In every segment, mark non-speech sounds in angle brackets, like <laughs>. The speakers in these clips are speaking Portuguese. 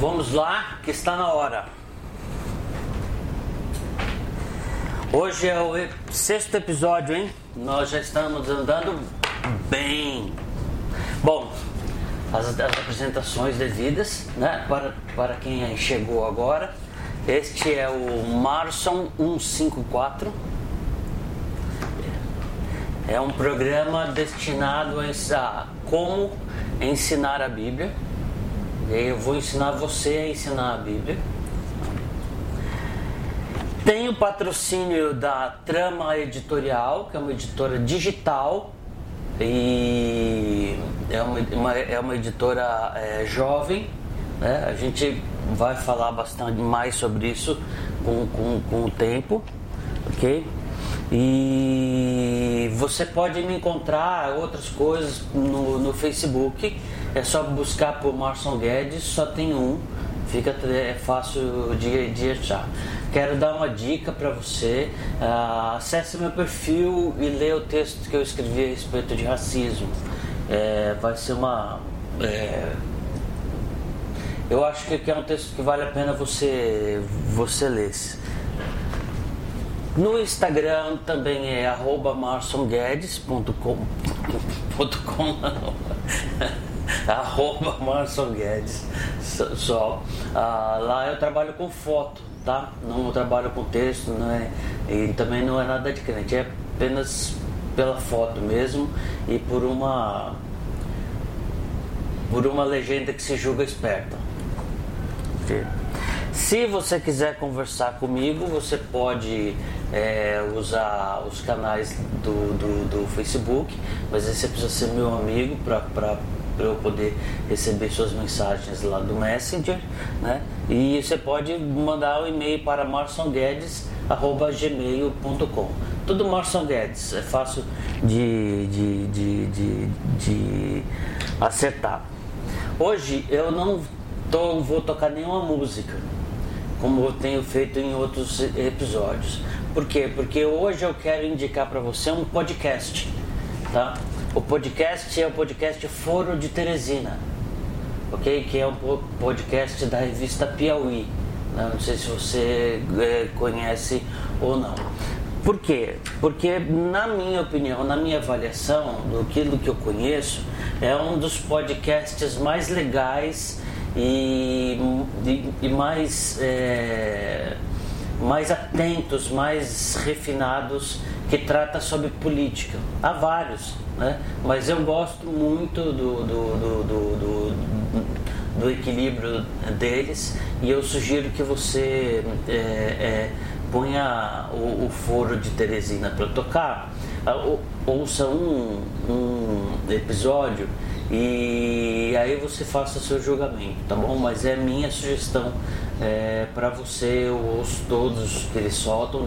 Vamos lá, que está na hora. Hoje é o sexto episódio, hein? Nós já estamos andando bem. Bom, as, as apresentações devidas, né? Para, para quem chegou agora. Este é o Marson 154. É um programa destinado a como ensinar a Bíblia. Eu vou ensinar você a ensinar a Bíblia. Tem o patrocínio da Trama Editorial, que é uma editora digital e é uma, uma é uma editora é, jovem. Né? A gente vai falar bastante mais sobre isso com, com, com o tempo, ok? E você pode me encontrar outras coisas no, no Facebook. É só buscar por Marson Guedes, só tem um, fica é fácil de, de achar. Quero dar uma dica para você. Uh, acesse meu perfil e lê o texto que eu escrevi a respeito de racismo. É, vai ser uma. É, eu acho que é um texto que vale a pena você, você ler. No Instagram também é arroba marsonguedes.com <laughs> <laughs> arroba Marson Guedes só. Ah, lá eu trabalho com foto, tá? Não trabalho com texto, não é, e também não é nada de crente, é apenas pela foto mesmo e por uma por uma legenda que se julga esperta. Se você quiser conversar comigo, você pode é, usar os canais do, do, do, Facebook, mas aí você precisa ser meu amigo para eu poder receber suas mensagens lá do Messenger, né? E você pode mandar o um e-mail para marsonguedes.gmail.com Tudo Marson Guedes, é fácil de, de, de, de, de acertar. Hoje eu não tô, vou tocar nenhuma música, como eu tenho feito em outros episódios. Por quê? Porque hoje eu quero indicar para você um podcast, tá? O podcast é o podcast Foro de Teresina, ok? Que é um podcast da revista Piauí. Né? Não sei se você é, conhece ou não. Por quê? Porque, na minha opinião, na minha avaliação do que, do que eu conheço, é um dos podcasts mais legais e, e, e mais, é, mais atentos, mais refinados que trata sobre política. Há vários, né? mas eu gosto muito do, do, do, do, do equilíbrio deles e eu sugiro que você é, é, ponha o, o, foro de Teresina para tocar, ouça um, um episódio e aí você faça seu julgamento, tá bom? Mas é minha sugestão é, para você, eu ouço todos que eles soltam,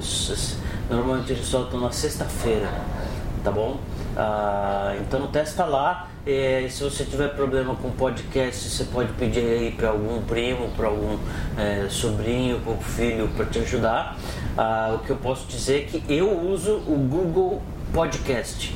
normalmente eles soltam na sexta-feira, tá bom? Ah, então testa lá. É, se você tiver problema com podcast, você pode pedir aí para algum primo, para algum é, sobrinho, para filho para te ajudar. Ah, o que eu posso dizer é que eu uso o Google Podcast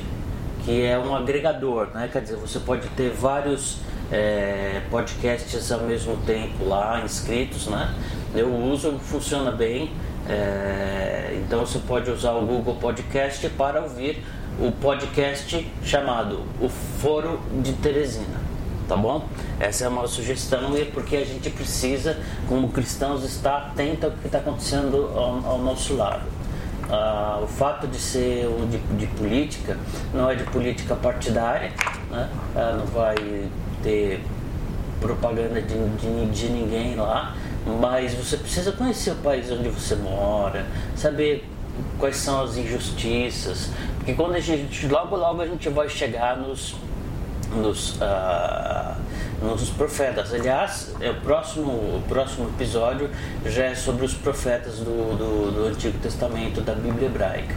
que é um agregador, né? Quer dizer, você pode ter vários é, podcasts ao mesmo tempo lá inscritos, né? Eu uso, funciona bem. É, então você pode usar o Google Podcast para ouvir o podcast chamado O Foro de Teresina. Tá bom? Essa é uma sugestão e é porque a gente precisa, como cristãos, estar atento ao que está acontecendo ao, ao nosso lado. Ah, o fato de ser de, de, política não é de política partidária, né? Ah, não vai ter propaganda de, de, de, ninguém lá, mas você precisa conhecer o país onde você mora, saber quais são as injustiças, porque quando a gente logo logo a gente vai chegar nos nos ah, nos profetas. Aliás, é o próximo, o próximo episódio já é sobre os profetas do, do, do Antigo Testamento da Bíblia Hebraica.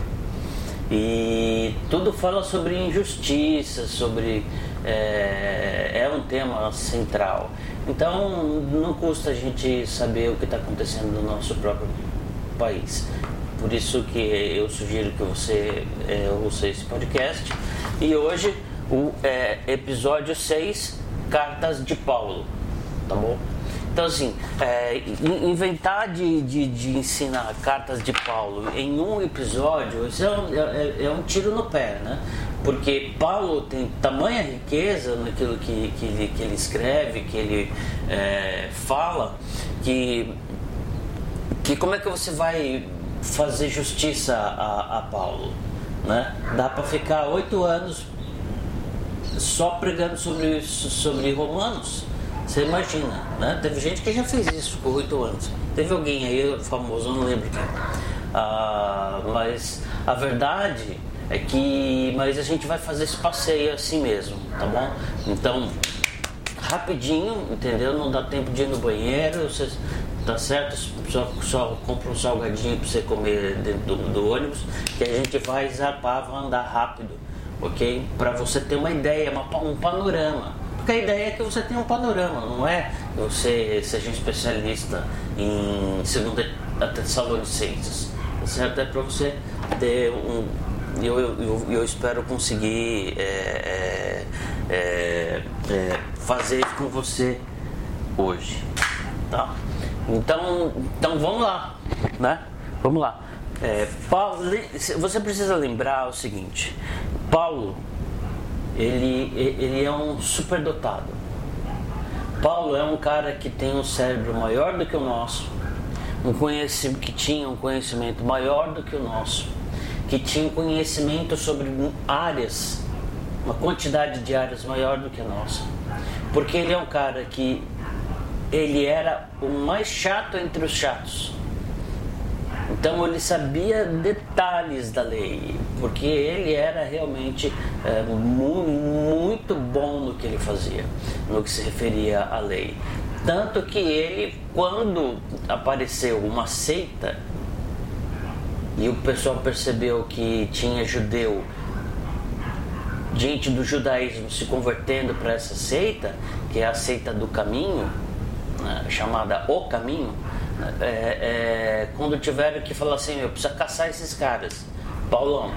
E tudo fala sobre injustiça, sobre. É, é um tema central. Então não custa a gente saber o que está acontecendo no nosso próprio país. Por isso que eu sugiro que você é, ouça esse podcast. E hoje o é, episódio 6 cartas de Paulo, tá bom? Então, assim, é, inventar de, de, de, ensinar cartas de Paulo em um episódio, isso é um, é, é um tiro no pé, né? Porque Paulo tem tamanha riqueza naquilo que, que, ele, que ele escreve, que ele é, fala, que, que como é que você vai fazer justiça a, a Paulo? Né? Dá para ficar oito anos só pregando sobre, sobre Romanos. Você imagina, né? Teve gente que já fez isso por oito anos. Teve alguém aí famoso, não lembro quem. Ah, mas a verdade é que. Mas a gente vai fazer esse passeio assim mesmo, tá bom? Então, rapidinho, entendeu? Não dá tempo de ir no banheiro, você, tá certo? Só, só compra um salgadinho para você comer dentro do, do, ônibus, que a gente vai zarpar, vai andar rápido ok? Para você ter uma ideia, uma, um panorama. Porque a ideia é que você tenha um panorama, não é você seja um especialista em segunda Tessalonicenses, tá certo? É para você ter um. Eu, eu, eu espero conseguir é, é, é, é fazer com você hoje, tá? Então, então vamos lá, né? Vamos lá. É, você precisa lembrar o seguinte: Paulo, ele, ele é um superdotado. Paulo é um cara que tem um cérebro maior do que o nosso, um conhecimento que tinha um conhecimento maior do que o nosso, que tinha um conhecimento sobre áreas, uma quantidade de áreas maior do que a nossa. Porque ele é um cara que ele era o mais chato entre os chatos. Então ele sabia detalhes da lei, porque ele era realmente é, mu muito bom no que ele fazia, no que se referia à lei. Tanto que ele, quando apareceu uma seita, e o pessoal percebeu que tinha judeu, gente do judaísmo se convertendo para essa seita, que é a seita do caminho, né, chamada O Caminho, é, é, quando tiveram que falar assim, eu preciso caçar esses caras. Paulão.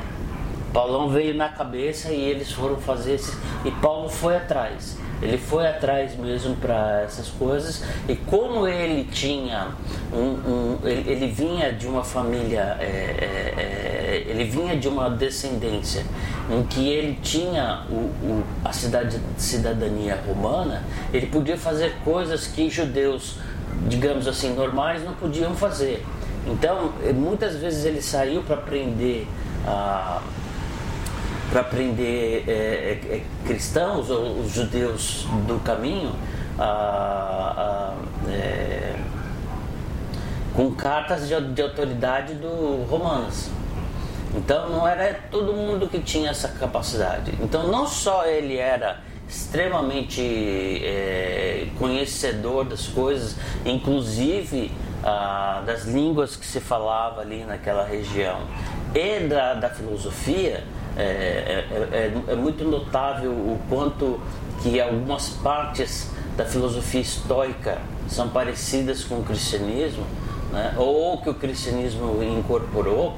Paulão veio na cabeça e eles foram fazer esse. E Paulo foi atrás. Ele foi atrás mesmo para essas coisas. E como ele tinha um. um ele, ele, vinha de uma família. É, é, é, ele vinha de uma descendência em que ele tinha o, o, a cidade, cidadania romana, ele podia fazer coisas que judeus digamos assim, normais não podiam fazer. Então, eh, muitas vezes ele saiu para aprender ah, para aprender é, é, cristãos ou os judeus do caminho é, com cartas de, de autoridade do romanos. Então não era todo mundo que tinha essa capacidade. Então não só ele era extremamente é, conhecedor das coisas, inclusive ah, das línguas que se falava ali naquela região e da, da filosofia. É, é, é, é muito notável o quanto que algumas partes da filosofia estoica são parecidas com o cristianismo, né? ou que o cristianismo incorporou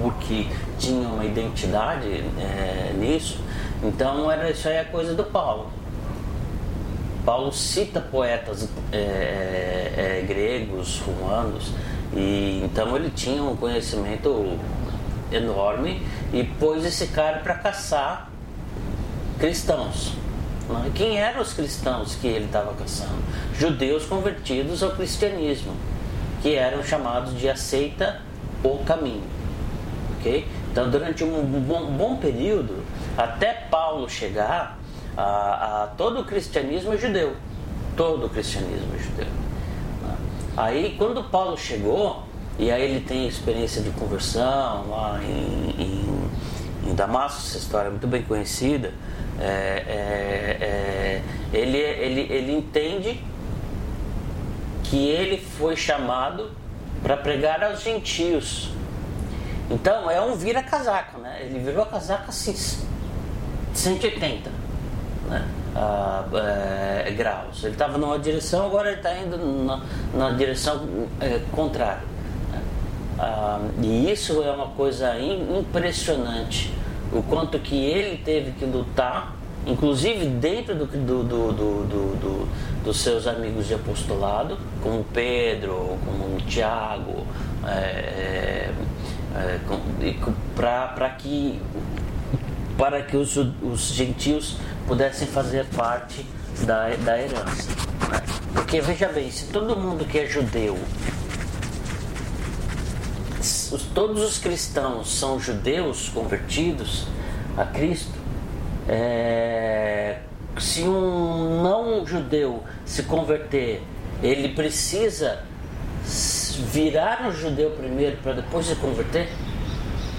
porque tinha uma identidade é, nisso. Então era, isso aí é coisa do Paulo. Paulo cita poetas é, é, é, gregos, romanos, e então ele tinha um conhecimento enorme e pôs esse cara para caçar cristãos. Quem eram os cristãos que ele estava caçando? Judeus convertidos ao cristianismo, que eram chamados de aceita o caminho. Okay? Então, durante um bom, bom período, até Paulo chegar, a, a, todo o cristianismo é judeu. Todo o cristianismo é judeu. Aí, quando Paulo chegou, e aí ele tem experiência de conversão lá em, em, em Damasco, essa história é muito bem conhecida, é, é, é, ele, ele, ele entende que ele foi chamado para pregar aos gentios. Então é um vira-casaca, né? Ele virou a casaca assim, 180 né? Ah, é, graus. Ele estava numa direção, agora ele está indo na, na direção é, contrária. Né? Ah, e isso é uma coisa impressionante. O quanto que ele teve que lutar inclusive dentro do, do, do, do, dos seus amigos de apostolado, como Pedro, como Tiago, é, é, para que para que os, os gentios pudessem fazer parte da, da herança. Né? Porque veja bem, se todo mundo que é judeu, todos os cristãos são judeus convertidos a Cristo, é, se um não judeu se converter, ele precisa virar um judeu primeiro para depois se converter?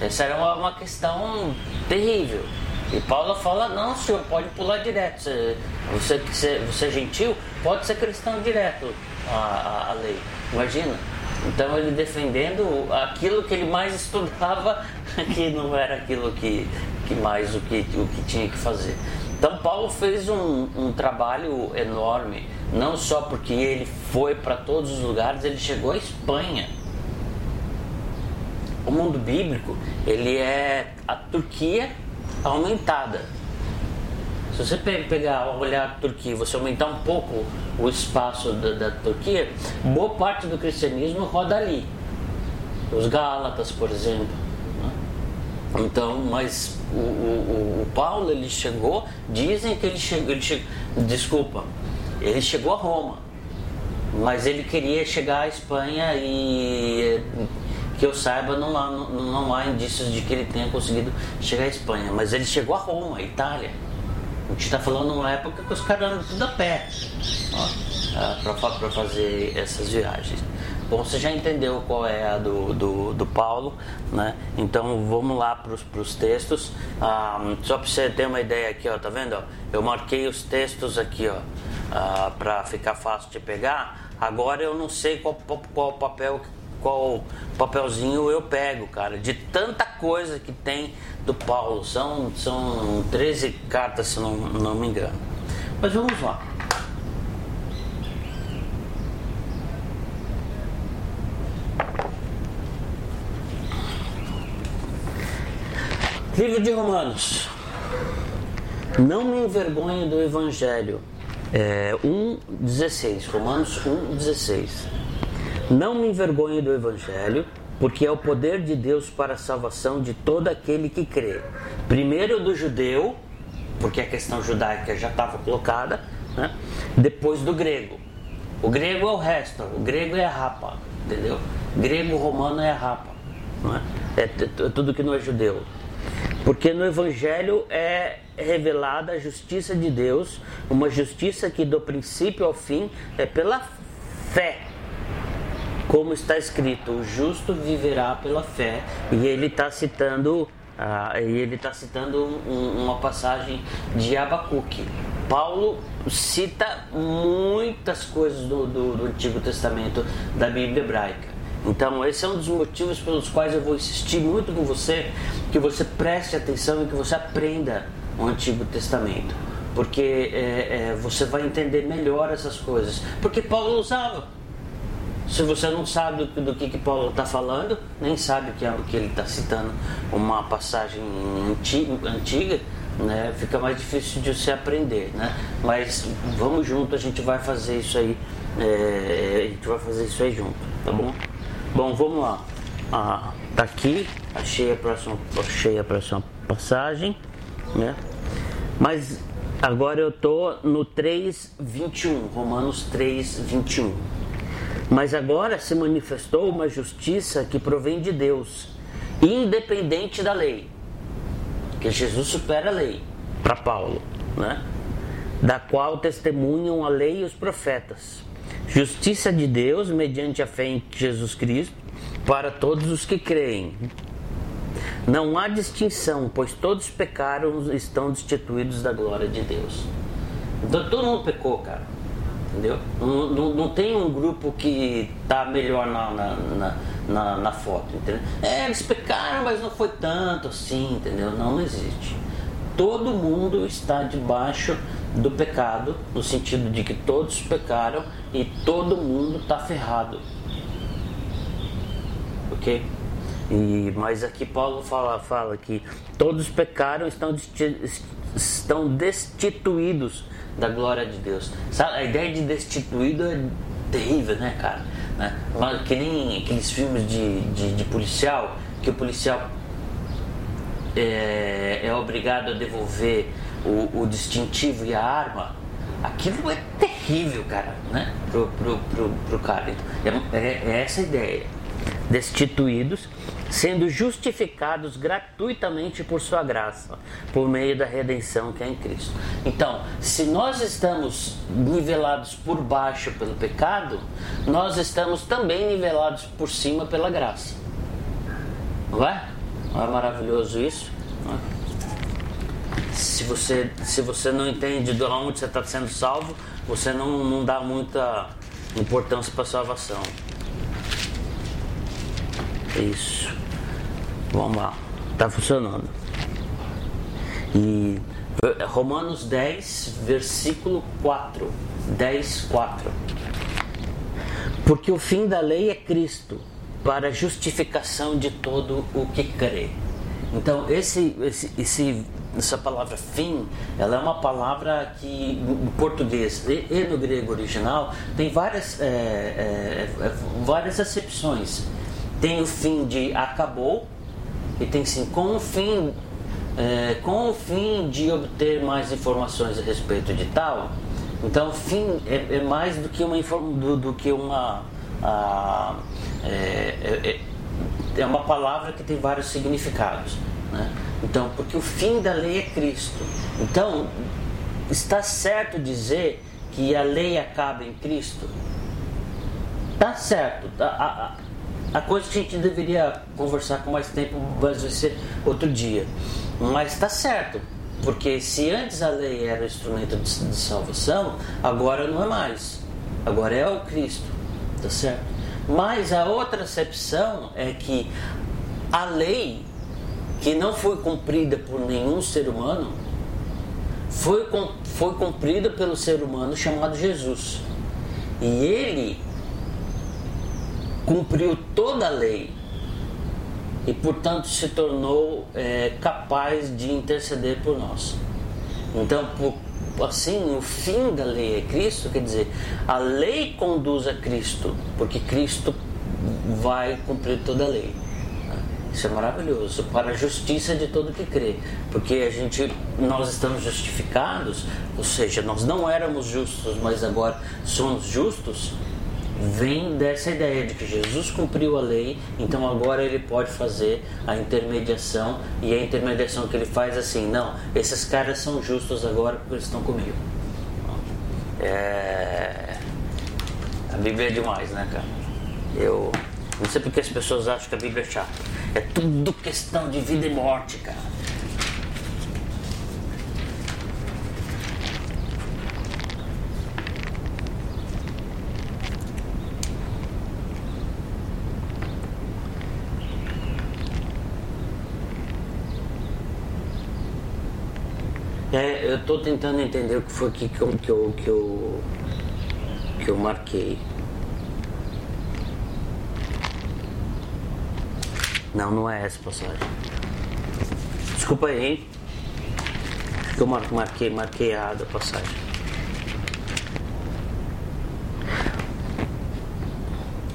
Essa era uma, uma questão terrível. E Paulo fala, não, senhor, pode pular direto. Você, você, você, você é gentil, pode ser cristão direto a, a, a, lei. Imagina. Então ele defendendo aquilo que ele mais estudava, <laughs> que não era aquilo que, que mais o que, o que tinha que fazer. Então Paulo fez um, um trabalho enorme, não só porque ele foi para todos os lugares, ele chegou à Espanha. O mundo bíblico, ele é a Turquia aumentada. Se você pegar, olhar a Turquia, você aumentar um pouco o espaço da, da Turquia, boa parte do cristianismo roda ali. Os Gálatas, por exemplo. Né? Então, mas o, o, o, Paulo ele chegou, dizem que ele chegou, ele chegou, desculpa, ele chegou a Roma, mas ele queria chegar à Espanha e que eu saiba, não há, não, não há indícios de que ele tenha conseguido chegar à Espanha. Mas ele chegou a Roma, Itália. A gente está falando numa época que os caras andam tudo a pé para fazer essas viagens. Bom, você já entendeu qual é a do, do, do Paulo, né? Então vamos lá para os textos. Ah, só para você ter uma ideia aqui, ó, tá vendo? Eu marquei os textos aqui, ó, ah, para ficar fácil de pegar. Agora eu não sei qual, qual papel qual papelzinho eu pego, cara, de tanta coisa que tem do Paulo. São, são 13 cartas, se não, não me engano. Mas vamos lá. Livro de Romanos. Não me envergonhe do Evangelho. É, 1,16. Romanos 1,16. Não me envergonhe do Evangelho, porque é o poder de Deus para a salvação de todo aquele que crê. Primeiro do judeu, porque a questão judaica já estava colocada, né? depois do grego. O grego é o resto, o grego é a rapa, entendeu? Grego romano é a rapa, não é? é tudo que não é judeu. Porque no Evangelho é revelada a justiça de Deus, uma justiça que do princípio ao fim é pela fé como está escrito, o justo viverá pela fé. E ele está citando, uh, ele está citando um, uma passagem de Abacuque. Paulo cita muitas coisas do, do, do Antigo Testamento da Bíblia hebraica. Então, esse é um dos motivos pelos quais eu vou insistir muito com você que você preste atenção e que você aprenda o Antigo Testamento, porque é, é, você vai entender melhor essas coisas. Porque Paulo usava. Se você não sabe do, do que, que Paulo está falando, nem sabe que, é, que ele está citando uma passagem antiga, antiga né, fica mais difícil de você aprender, né? Mas vamos junto, a gente vai fazer isso aí, é, a gente vai fazer isso aí junto, tá bom? Bom, vamos lá. Ah, tá aqui, achei a próxima, achei a próxima passagem, né? Mas agora eu tô no 3:21, Romanos 3:21. Mas agora se manifestou uma justiça que provém de Deus, independente da lei. Que Jesus supera a lei, para Paulo, né? Da qual testemunham a lei e os profetas. Justiça de Deus mediante a fé em Jesus Cristo para todos os que creem. Não há distinção, pois todos pecaram e estão destituídos da glória de Deus. Então todo mundo pecou, cara entendeu? Não, não, não, tem um grupo que tá melhor na, na, na, na, foto, entendeu? É, eles pecaram, mas não foi tanto assim, entendeu? Não, não existe. Todo mundo está debaixo do pecado, no sentido de que todos pecaram e todo mundo está ferrado. Ok? E, mas aqui Paulo fala, fala que todos pecaram estão estão destituídos da glória de Deus. Sabe, a ideia de destituído é terrível, né, cara? Né? Que nem aqueles filmes de, de, de policial, que o policial é, é obrigado a devolver o, o, distintivo e a arma. Aquilo é terrível, cara, né? Pro, pro, pro, pro cara. É, é, é essa a ideia. Destituídos sendo justificados gratuitamente por sua graça, por meio da redenção que é em Cristo. Então, se nós estamos nivelados por baixo pelo pecado, nós estamos também nivelados por cima pela graça. Não é? Não é maravilhoso isso? Se você, se você não entende de onde você está sendo salvo, você não, não dá muita importância para a salvação. Isso. Vamos lá. Está funcionando. E Romanos 10, versículo 4. 10, 4. Porque o fim da lei é Cristo, para justificação de todo o que crê. Então, esse, esse, esse, essa palavra fim, ela é uma palavra que no português e, e no grego original tem várias, é, é, é, várias acepções. Tem o fim de acabou, e tem sim com o fim é, com o fim de obter mais informações a respeito de tal então fim é, é mais do que uma do, do que uma a, é, é, é, é, uma palavra que tem vários significados né? então porque o fim da lei é Cristo então está certo dizer que a lei acaba em Cristo tá certo a, a, a coisa que a gente deveria conversar com mais tempo, vai ser outro dia. Mas está certo, porque se antes a lei era o instrumento de, salvação, agora não é mais. Agora é o Cristo, tá certo? Mas a outra acepção é que a lei, que não foi cumprida por nenhum ser humano, foi, foi cumprida pelo ser humano chamado Jesus. E ele cumpriu toda a lei e, portanto, se tornou é, capaz de interceder por nós. Então, por, assim, o fim da lei é Cristo, quer dizer, a lei conduz a Cristo, porque Cristo vai cumprir toda a lei. Isso é maravilhoso para a justiça de todo que crê, porque a gente nós estamos justificados, ou seja, nós não éramos justos, mas agora somos justos vem dessa ideia de que Jesus cumpriu a lei, então agora ele pode fazer a intermediação e a intermediação que ele faz assim, não, esses caras são justos agora porque eles estão comigo. É... A Bíblia é demais, né, cara? Eu não sei porque as pessoas acham que a Bíblia é chata. É tudo questão de vida e morte, cara. É, eu estou tentando entender o que foi aqui que eu, que eu, que eu, que eu marquei. Não, não é essa passagem. Desculpa aí, hein? Que eu marquei, marquei errado a passagem.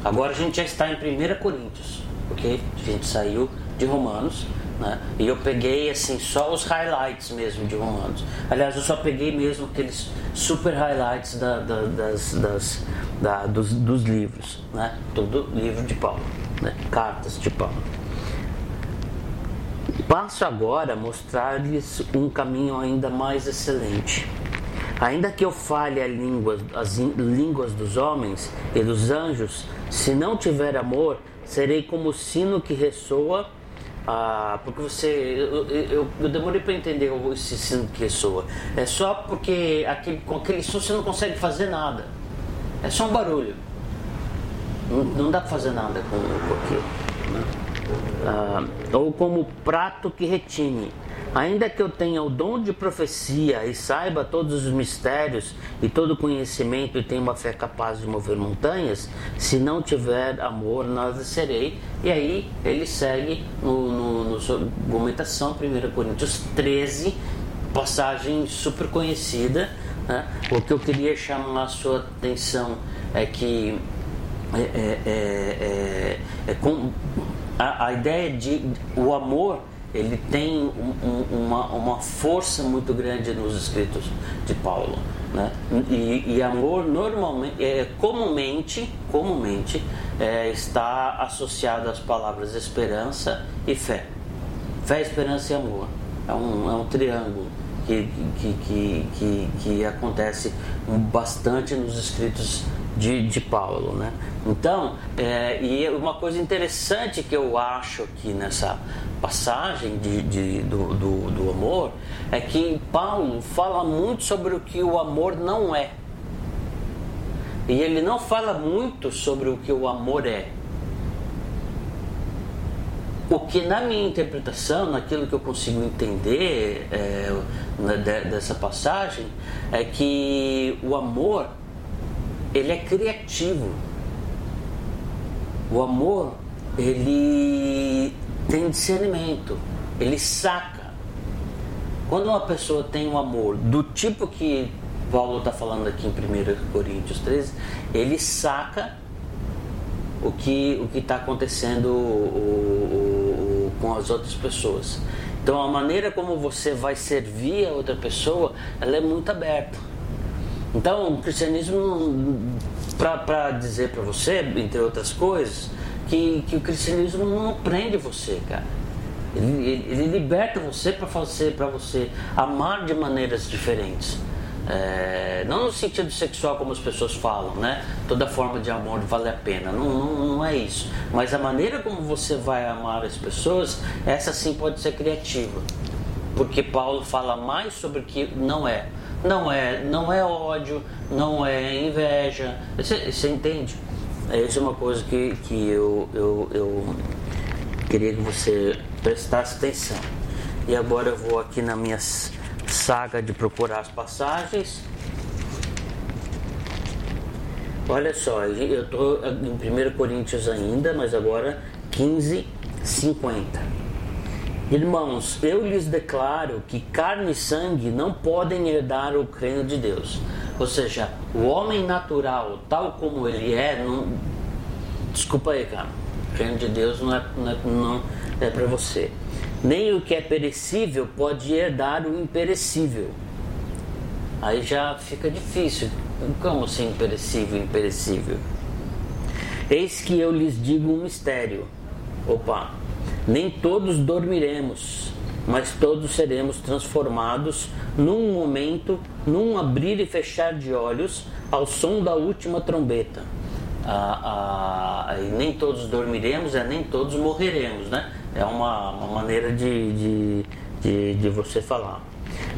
Agora a gente já está em 1 Coríntios, ok? A gente saiu de Romanos né? E eu peguei assim só os highlights mesmo de Romanos. Aliás, eu só peguei mesmo aqueles super highlights da, da, das, das, da, dos, dos, livros, né? Todo livro de Paulo, né? cartas de Paulo. Passo agora a mostrar-lhes um caminho ainda mais excelente. Ainda que eu fale a língua, as línguas dos homens e dos anjos, se não tiver amor, serei como o sino que ressoa ah, porque você. Eu, eu, eu demorei para entender esse sino que soa. É só porque aquele, com aquele som você não consegue fazer nada. É só um barulho. Não, não dá para fazer nada com, com aquilo. Né? Ah, ou como prato que retine. Ainda que eu tenha o dom de profecia e saiba todos os mistérios e todo conhecimento e tenha uma fé capaz de mover montanhas, se não tiver amor, nada serei. E aí ele segue no, no, no sua argumentação, 1 Coríntios 13, passagem super conhecida. Né? O que eu queria chamar a sua atenção é que é, é, é, é, é com a, a, ideia de o amor ele tem um, um, uma, uma força muito grande nos escritos de Paulo. Né? E, e amor normalmente, é, comumente, comumente é, está associado às palavras esperança e fé. Fé, esperança e amor. É um, é um triângulo que, que, que, que, que acontece bastante nos escritos de, de Paulo. Né? Então, é, e uma coisa interessante que eu acho aqui nessa passagem de, de do, do, do, amor é que Paulo fala muito sobre o que o amor não é. E ele não fala muito sobre o que o amor é. O que na minha interpretação, naquilo que eu consigo entender é, dessa passagem, é que o amor ele é criativo. O amor ele tem discernimento, ele saca. Quando uma pessoa tem um amor do tipo que Paulo está falando aqui em 1 Coríntios 13, ele saca o que o está acontecendo o, o, o, com as outras pessoas. Então a maneira como você vai servir a outra pessoa, ela é muito aberta. Então o cristianismo, para dizer para você, entre outras coisas, que, que o cristianismo não prende você, cara. Ele, ele, liberta você para fazer, para você amar de maneiras diferentes. É, não no sentido sexual como as pessoas falam, né? Toda forma de amor vale a pena. Não, não, não é isso. Mas a maneira como você vai amar as pessoas, essa sim pode ser criativa. Porque Paulo fala mais sobre o que não é. Não é, não é ódio, não é inveja. Você, você entende? Essa é uma coisa que, que eu, eu, eu queria que você prestasse atenção. E agora eu vou aqui na minha saga de procurar as passagens. Olha só, eu estou em 1 Coríntios ainda, mas agora 15, 50. Irmãos, eu lhes declaro que carne e sangue não podem herdar o reino de Deus ou seja, o homem natural, tal como ele é, não... desculpa aí, cara. O reino de Deus não é, não é, não é para você. Nem o que é perecível pode herdar o imperecível. Aí já fica difícil. Como assim imperecível, imperecível? Eis que eu lhes digo um mistério. Opa, nem todos dormiremos, mas todos seremos transformados num momento, num abrir e fechar de olhos, ao som da última trombeta. Ah, ah, nem todos dormiremos, é nem todos morreremos, né? É uma, uma maneira de, de, de, de você falar.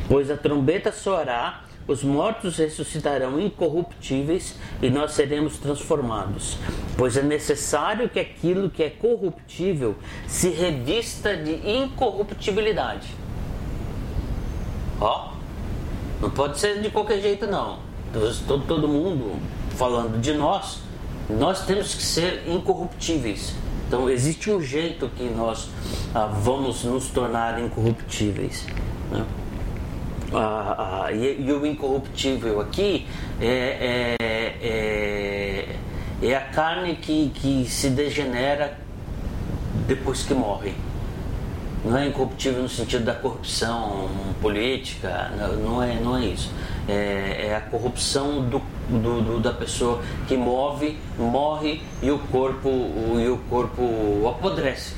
Pois a trombeta soará os mortos ressuscitarão incorruptíveis e nós seremos transformados. Pois é necessário que aquilo que é corruptível se revista de incorruptibilidade. Ó, não pode ser de qualquer jeito, não. Todo, todo mundo falando de nós, nós temos que ser incorruptíveis. Então, existe um jeito que nós ah, vamos nos tornar incorruptíveis. Né? Ah, ah, e, e, o incorruptível aqui é, é, é, é, a carne que, que se degenera depois que morre. Não é incorruptível no sentido da corrupção política, não é, não é isso. É, é a corrupção do, do, do, da pessoa que move, morre e o corpo, e o corpo apodrece.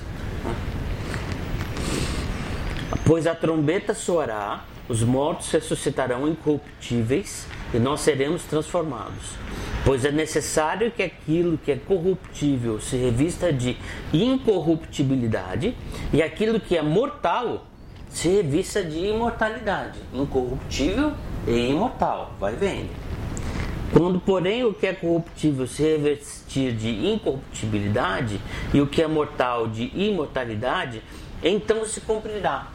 Pois a trombeta soará os mortos ressuscitarão incorruptíveis e nós seremos transformados. Pois é necessário que aquilo que é corruptível se revista de incorruptibilidade e aquilo que é mortal se revista de imortalidade. Incorruptível e imortal. Vai vendo. Quando, porém, o que é corruptível se revestir de incorruptibilidade e o que é mortal de imortalidade, então se cumprirá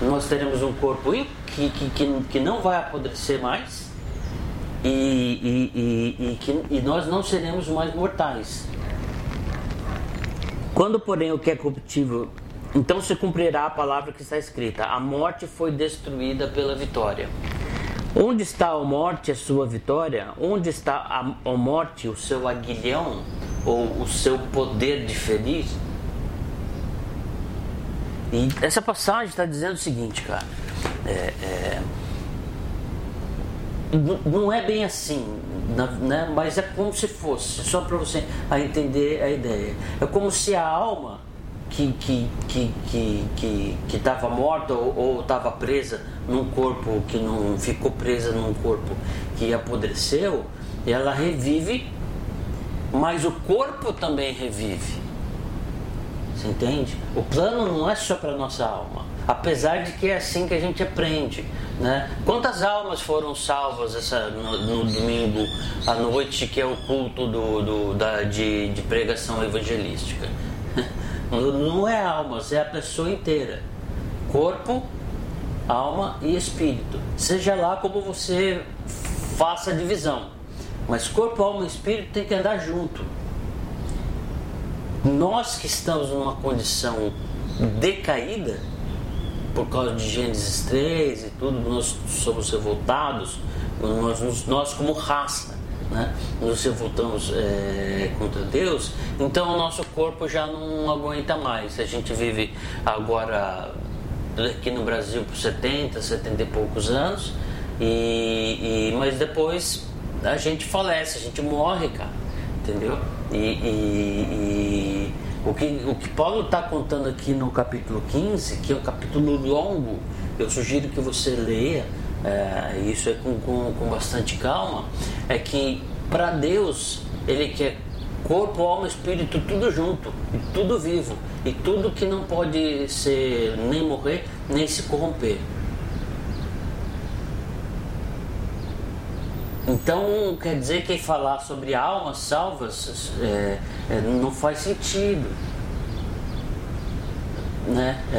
nós teremos um corpo que, que, que, não vai apodrecer mais e, e, e, e, que, nós não seremos mais mortais. Quando, porém, o que é corruptível Então se cumprirá a palavra que está escrita: a morte foi destruída pela vitória. Onde está a morte, a sua vitória? Onde está a, a morte, o seu aguilhão ou o seu poder de feliz? E essa passagem está dizendo o seguinte, cara. É, é, não é bem assim, né? mas é como se fosse, só para você entender a ideia. É como se a alma que que que que estava morta ou estava presa num corpo que não ficou presa num corpo que apodreceu, ela revive, mas o corpo também revive. Entende? O plano não é só para nossa alma, apesar de que é assim que a gente aprende. Né? Quantas almas foram salvas essa, no, no domingo à noite, que é o culto do, do da, de, de pregação evangelística? <laughs> Não é almas, é a pessoa inteira. Corpo, alma e espírito. Seja lá como você faça a divisão. Mas corpo, alma e espírito tem que andar junto. Nós que estamos numa condição decaída, por causa de Gênesis 3 e tudo, nós somos revoltados, nós, nós como raça né? nos revoltamos é, contra Deus, então o nosso corpo já não aguenta mais. A gente vive agora aqui no Brasil por 70, 70 e poucos anos, e, e mas depois a gente falece, a gente morre, cara, entendeu? E, e, e o, que, o que Paulo está contando aqui no capítulo 15, que é um capítulo longo, eu sugiro que você leia é, isso é com, com, com bastante calma, é que para Deus Ele quer corpo, alma, espírito, tudo junto, e tudo vivo, e tudo que não pode ser nem morrer, nem se corromper. Então quer dizer que falar sobre almas salvas é, é, não faz sentido. Né? É,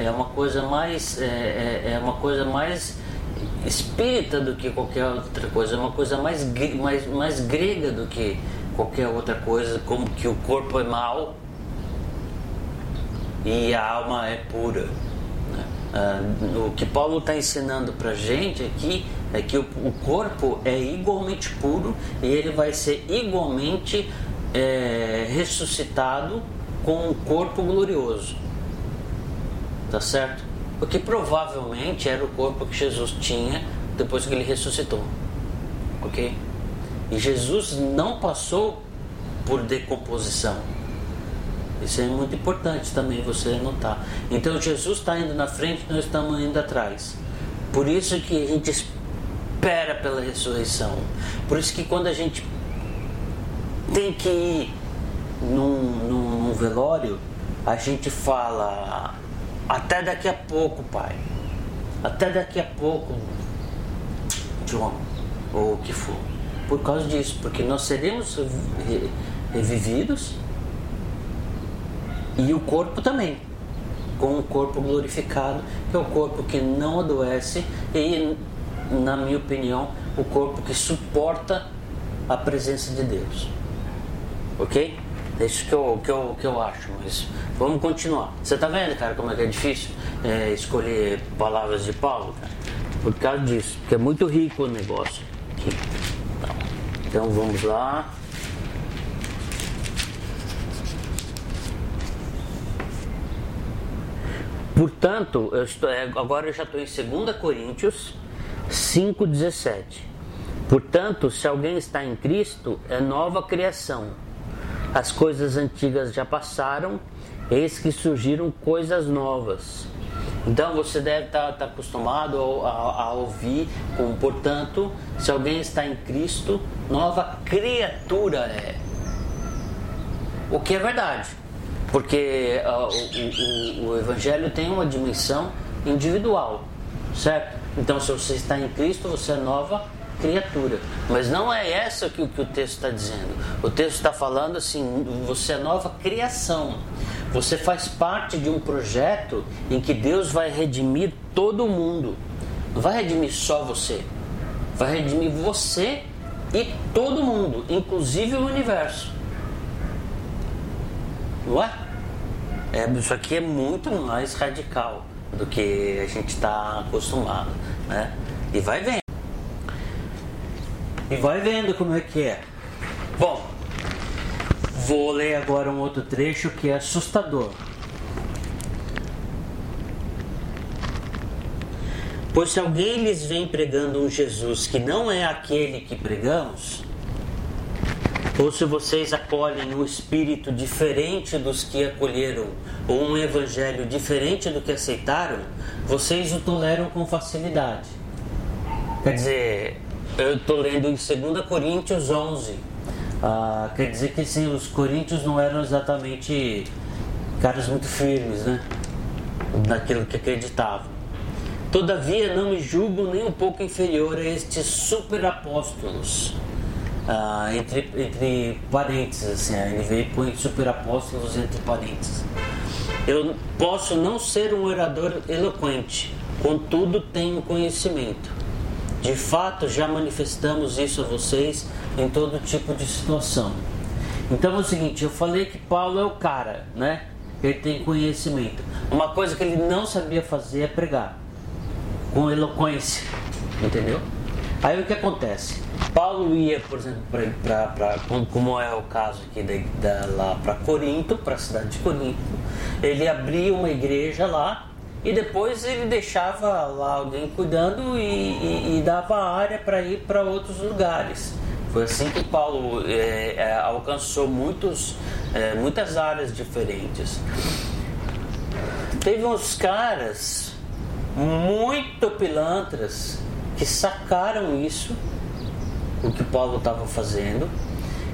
é, é uma coisa mais é, é, é uma coisa mais espírita do que qualquer outra coisa, é uma coisa mais, mais, mais grega do que qualquer outra coisa, como que o corpo é mau e a alma é pura. Né? Ah, o que Paulo está ensinando para gente aqui é que o, o, corpo é igualmente puro e ele vai ser igualmente é, ressuscitado com um corpo glorioso. Tá certo? Porque provavelmente era o corpo que Jesus tinha depois que ele ressuscitou. Ok? E Jesus não passou por decomposição. Isso é muito importante também você notar. Então Jesus está indo na frente, nós estamos indo atrás. Por isso que a gente espera pela ressurreição. Por isso que quando a gente tem que ir num, num, num velório, a gente fala até daqui a pouco, pai. Até daqui a pouco, João, ou o que for. Por causa disso, porque nós seremos revividos e o corpo também, com um corpo glorificado, que é o corpo que não adoece e, na minha opinião, o corpo que suporta a presença de Deus. Ok? É isso que eu, que eu, que eu acho, mas vamos continuar. Você tá vendo, cara, como é que é difícil é, escolher palavras de Paulo, cara? Por causa disso, porque é muito rico o negócio aqui. Então, então vamos lá. Portanto, eu estou, é, agora eu já estou em 2 Coríntios 5,17. Portanto, se alguém está em Cristo, é nova criação as coisas antigas já passaram, eis que surgiram coisas novas. Então você deve estar, estar acostumado a, a, ouvir, como, portanto, se alguém está em Cristo, nova criatura é. O que é verdade, porque uh, o, o, o Evangelho tem uma dimensão individual, certo? Então, se você está em Cristo, você é nova criatura. Mas não é essa que, que o texto está dizendo. O texto está falando assim: você é nova criação. Você faz parte de um projeto em que Deus vai redimir todo mundo. Não vai redimir só você. Vai redimir você e todo mundo, inclusive o universo. Não é? É, isso aqui é muito mais radical do que a gente está acostumado, né? E vai vendo. E vai vendo como é que é. Bom, vou ler agora um outro trecho que é assustador. Pois se alguém lhes vem pregando um Jesus que não é aquele que pregamos, ou se vocês acolhem um espírito diferente dos que acolheram, ou um evangelho diferente do que aceitaram, vocês o toleram com facilidade. Quer dizer, eu estou lendo em 2 Coríntios 11. Ah, quer dizer que sim, os coríntios não eram exatamente caras muito firmes, né? Naquilo que acreditavam. Todavia não me julgo nem um pouco inferior a estes superapóstolos ah, entre, entre parênteses, assim, a NVI põe superapóstolos entre parênteses. Eu posso não ser um orador eloquente, contudo tenho conhecimento. De fato, já manifestamos isso a vocês em todo tipo de situação. Então é o seguinte, eu falei que Paulo é o cara, né? Ele tem conhecimento. Uma coisa que ele não sabia fazer é pregar com eloquência, entendeu? Aí o que acontece? Paulo ia, por exemplo, para como é o caso aqui da lá para Corinto, para a cidade de Corinto, ele abria uma igreja lá e depois ele deixava lá alguém cuidando e, e, e dava área para ir para outros lugares. Foi assim que Paulo é, é, alcançou muitos, é, muitas áreas diferentes. Teve uns caras muito pilantras que sacaram isso, o que Paulo estava fazendo,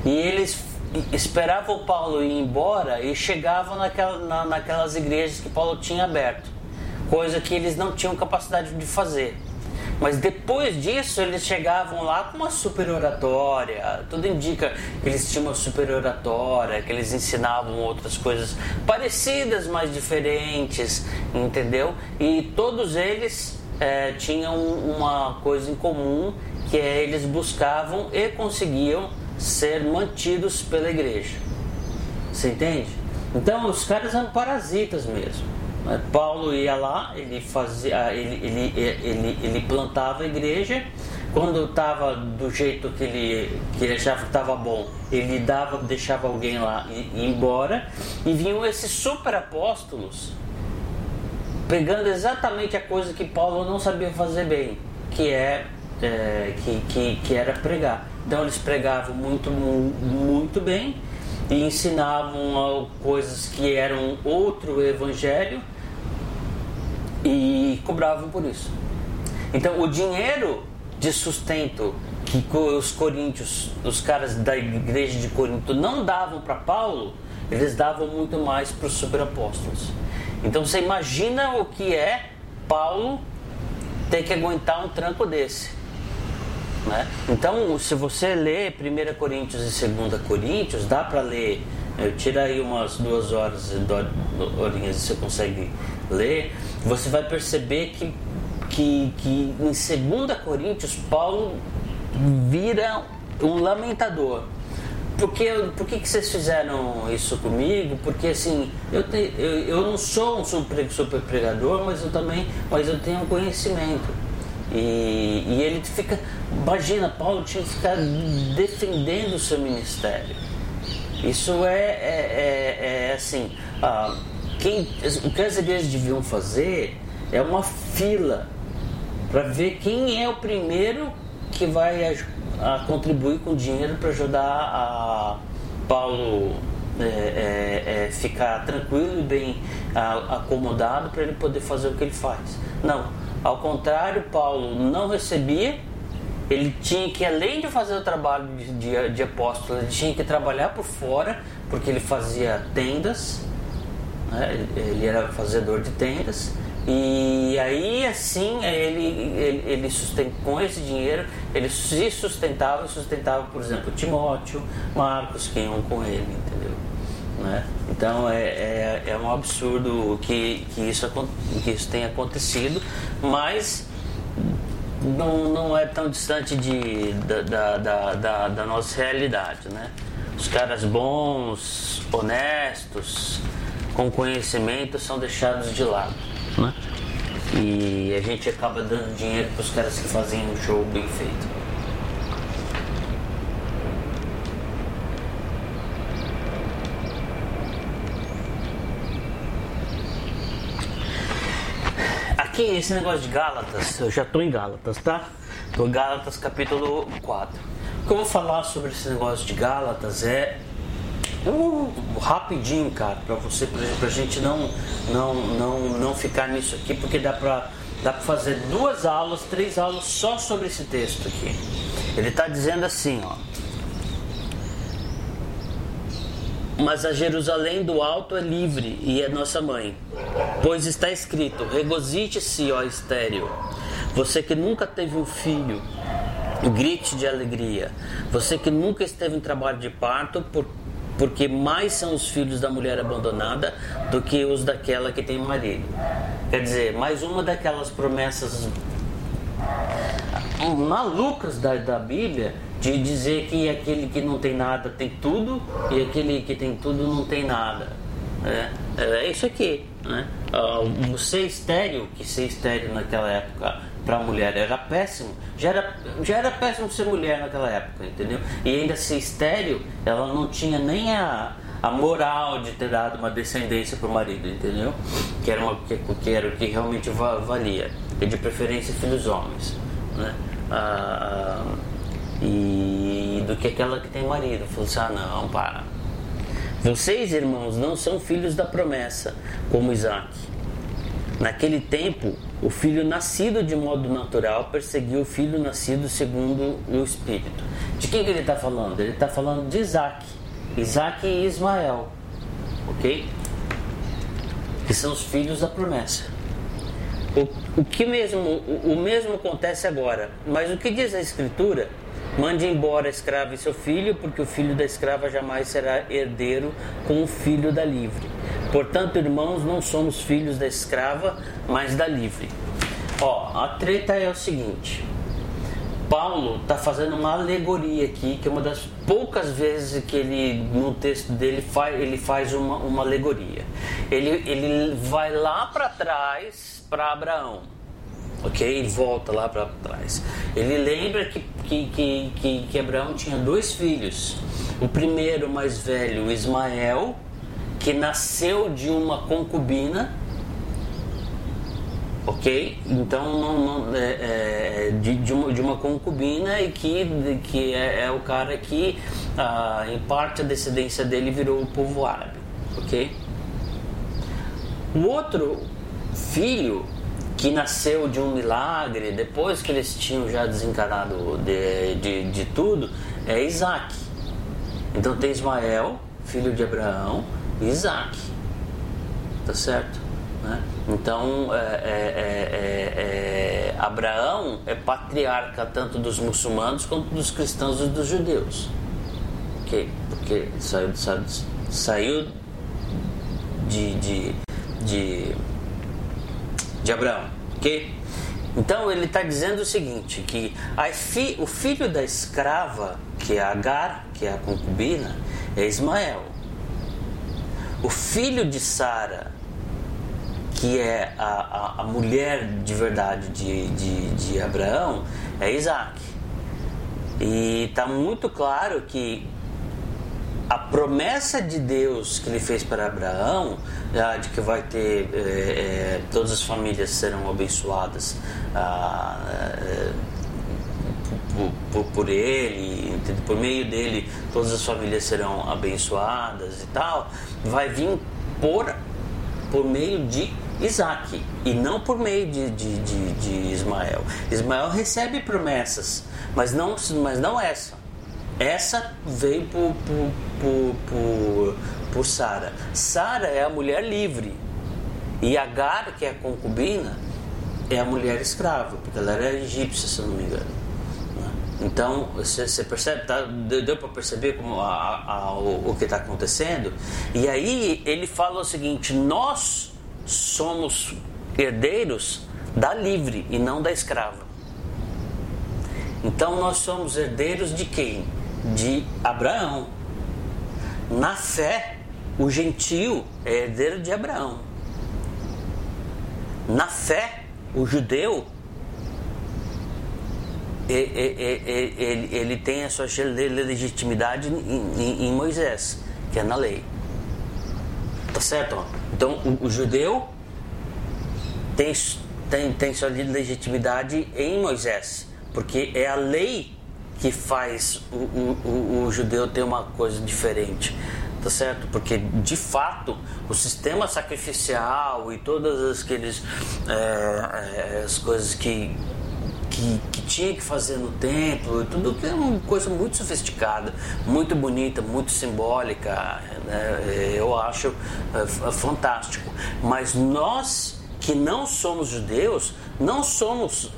e eles esperavam Paulo ir embora e chegavam naquela, na, naquelas igrejas que Paulo tinha aberto, coisa que eles não tinham capacidade de fazer. Mas depois disso eles chegavam lá com uma super oratória. Tudo indica que eles tinham uma super oratória, que eles ensinavam outras coisas parecidas, mas diferentes, entendeu? E todos eles é, tinham uma coisa em comum que é eles buscavam e conseguiam ser mantidos pela igreja. Você entende? Então os caras eram parasitas mesmo. Paulo ia lá, ele fazia, ele, ele, ele, ele plantava a igreja. Quando estava do jeito que ele, que ele achava que estava bom, ele dava, deixava alguém lá e embora. E vinham esses super apóstolos pegando exatamente a coisa que Paulo não sabia fazer bem, que é, é que, que, que era pregar. Então eles pregavam muito, muito bem e ensinavam coisas que eram outro evangelho e cobravam por isso. Então o dinheiro de sustento que os coríntios, os caras da igreja de Corinto não davam para Paulo, eles davam muito mais para os superapóstolos. Então você imagina o que é Paulo ter que aguentar um tranco desse. Né? Então, se você lê 1 Coríntios e 2 Coríntios, dá para ler, tira aí umas duas horas, horinhas você consegue ler, você vai perceber que, que, que em 2 Coríntios Paulo vira um lamentador porque, por que, que vocês fizeram isso comigo? Porque assim, eu, te, eu, eu não sou um super, super pregador, mas eu também, mas eu tenho conhecimento. E, e ele fica, imagina, Paulo tinha que ficar defendendo o seu ministério. Isso é, é, é, é assim, ah, quem, o que as igrejas deviam fazer é uma fila para ver quem é o primeiro que vai a contribuir com dinheiro para ajudar a Paulo é, é, é, ficar tranquilo e bem a, acomodado para ele poder fazer o que ele faz. Não, ao contrário, Paulo não recebia, ele tinha que, além de fazer o trabalho de, de, de apóstolo, ele tinha que trabalhar por fora, porque ele fazia tendas, né? ele era fazedor de tendas, e aí assim ele, ele, ele com esse dinheiro ele se sustentava sustentava, por exemplo, Timóteo, Marcos, que iam com ele, entendeu? Né? Então é, é, é, um absurdo que, que, isso, que isso tenha acontecido, mas não, não é tão distante de, da, da, da, da nossa realidade. Né? Os caras bons, honestos, com conhecimento são deixados de lado. Né? E a gente acaba dando dinheiro para os caras que fazem um show bem feito. Aqui, esse negócio de Gálatas, eu já estou em Gálatas, tá? Estou em Gálatas capítulo 4. O que eu vou falar sobre esse negócio de Gálatas é uh, rapidinho, cara, para você, pra, gente não, não, não, não ficar nisso aqui, porque dá para dá pra fazer duas aulas, três aulas só sobre esse texto aqui. Ele está dizendo assim, ó. Mas a Jerusalém do alto é livre e é nossa mãe. Pois está escrito: Regozite-se, ó estéreo. Você que nunca teve um filho, grite de alegria. Você que nunca esteve em trabalho de parto, por, porque mais são os filhos da mulher abandonada do que os daquela que tem marido. Quer dizer, mais uma daquelas promessas malucas da, da Bíblia de dizer que aquele que não tem nada tem tudo e aquele que tem tudo não tem nada. É, é isso aqui. Né? Uh, ser estéreo, que ser estéreo naquela época para a mulher era péssimo, já era, já era péssimo ser mulher naquela época, entendeu? E ainda ser estéreo, ela não tinha nem a, a moral de ter dado uma descendência para o marido, entendeu? Que era, uma, que, que, era o que realmente valia, e de preferência filhos homens, né? Ah, e do que aquela que tem marido. Falou assim: ah, não, para. Vocês, irmãos, não são filhos da promessa, como Isaac. Naquele tempo, o filho nascido de modo natural perseguiu o filho nascido segundo o Espírito. De quem que ele está falando? Ele está falando de Isaac. Isaac e Ismael. Ok? Que são os filhos da promessa. O, o que mesmo, o, mesmo acontece agora. Mas o que diz a Escritura Mande embora a escrava e seu filho, porque o filho da escrava jamais será herdeiro com o filho da livre. Portanto, irmãos, não somos filhos da escrava, mas da livre. Ó, a treta é o seguinte. Paulo está fazendo uma alegoria aqui, que é uma das poucas vezes que ele, no texto dele, faz, ele faz uma, uma alegoria. Ele, ele vai lá para trás para Abraão ok? Ele volta lá para trás. Ele lembra que, que, que, que, que Abraão tinha dois filhos. O primeiro, mais velho, Ismael, que nasceu de uma concubina, ok? Então, não, não, é, é, de, de, uma, de uma concubina e que, que é, é o cara que, ah, em parte, a descendência dele virou o povo árabe, ok? O outro filho que nasceu de um milagre, depois que eles tinham já desencarnado de, de, de tudo, é Isaac. Então tem Ismael, filho de Abraão, e Isaac. Tá certo? Né? Então, é, é, é, Abraão é patriarca tanto dos muçulmanos quanto dos cristãos e dos judeus. Okay? Porque saiu, saiu, saiu de, de, de de Abraão, ok? Então ele está dizendo o seguinte, que fi, o filho da escrava, que é Agar, que é a concubina, é Ismael. O filho de Sara, que é a, a, a, mulher de verdade de, de, de Abraão, é Isaac. E está muito claro que a promessa de Deus que ele fez para Abraão, ah, de que vai ter eh, eh, todas as famílias serão abençoadas por, por, por, ele, por meio dele todas as famílias serão abençoadas e tal, vai vir por, por meio de Isaac e não por meio de, de, de, de Ismael. Ismael recebe promessas, mas não, mas não essa. Essa veio por, por, por, por, por Sara. Sara é a mulher livre. E Agar, que é a concubina, é a mulher escrava, porque ela era egípcia, se eu não me engano. Né? Então, você percebe, tá? deu para perceber como a, a, o, o que está acontecendo? E aí ele fala o seguinte: nós somos herdeiros da livre e não da escrava. Então nós somos herdeiros de quem? De Abraão. Na fé, o gentio é herdeiro de Abraão. Na fé, o judeu ele, ele, tem a sua legitimidade em, Moisés, que é na lei. Tá certo? Então o, o judeu tem, tem, tem sua legitimidade em Moisés, porque é a lei que faz o, o, o, judeu ter uma coisa diferente. Tá certo? Porque de fato o sistema sacrificial e todas aqueles é, é, as coisas que, que, que, tinha que fazer no templo, tudo que é uma coisa muito sofisticada, muito bonita, muito simbólica, né? eu acho é, fantástico. Mas nós que não somos judeus, não somos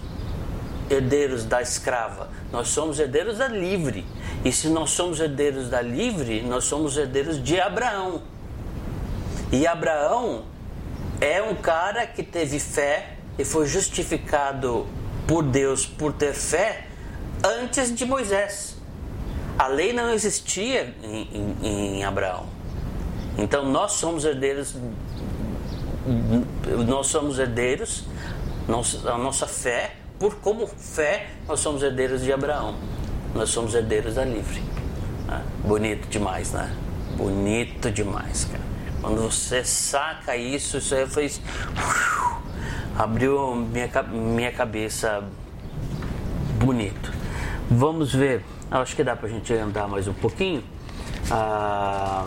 herdeiros da escrava, nós somos herdeiros da livre. E se nós somos herdeiros da livre, nós somos herdeiros de Abraão. E Abraão é um cara que teve fé e foi justificado por Deus por ter fé antes de Moisés. A lei não existia em, em, em Abraão. Então nós somos herdeiros, nós somos herdeiros, a nossa fé por como fé, nós somos herdeiros de Abraão. Nós somos herdeiros da livre. Ah, bonito demais, né? Bonito demais, cara. Quando você saca isso, isso aí fez. abriu minha, minha cabeça bonito. Vamos ver. Acho que dá pra gente andar mais um pouquinho. Ah,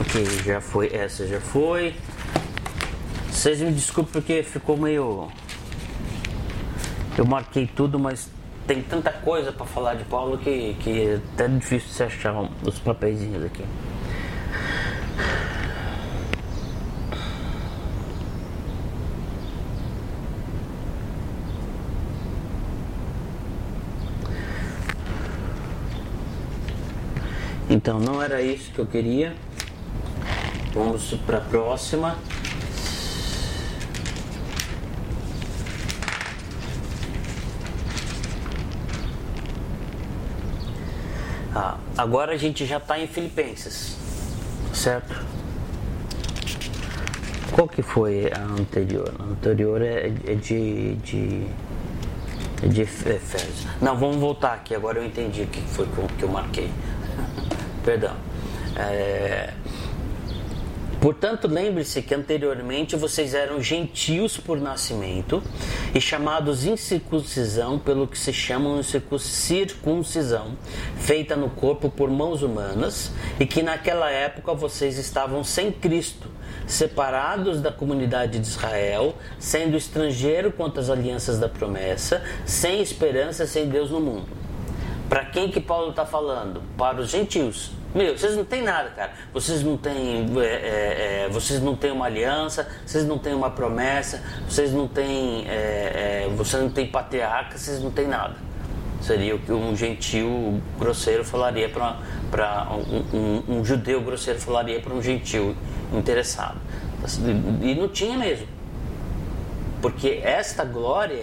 ok, já foi. Essa já foi. Vocês me desculpem porque ficou meio eu marquei tudo, mas tem tanta coisa para falar de Paulo que, que é até difícil se achar os papeizinhos aqui. Então, não era isso que eu queria. Vamos para a próxima. Ah, agora a gente já está em Filipenses, certo? Qual que foi a anterior? A anterior é, é de, de, é de Efésios. Não, vamos voltar aqui. Agora eu entendi o que foi que eu marquei. <laughs> Perdão. É, Portanto, lembre-se que anteriormente vocês eram gentios por nascimento e chamados incircuncisão pelo que se chamam circuncisão, feita no corpo por mãos humanas, e que naquela época vocês estavam sem Cristo, separados da comunidade de Israel, sendo estrangeiro quanto às alianças da promessa, sem esperança, sem Deus no mundo. Para quem que Paulo está falando? Para os gentios meu, vocês não têm nada, cara. Vocês não têm, é, é, é, vocês não têm uma aliança, vocês não têm uma promessa, vocês não têm, é, é não têm patriarca, vocês não têm nada. Seria o que um gentil grosseiro falaria para um, um, um, judeu grosseiro falaria para um gentil interessado. E não tinha mesmo. Porque esta glória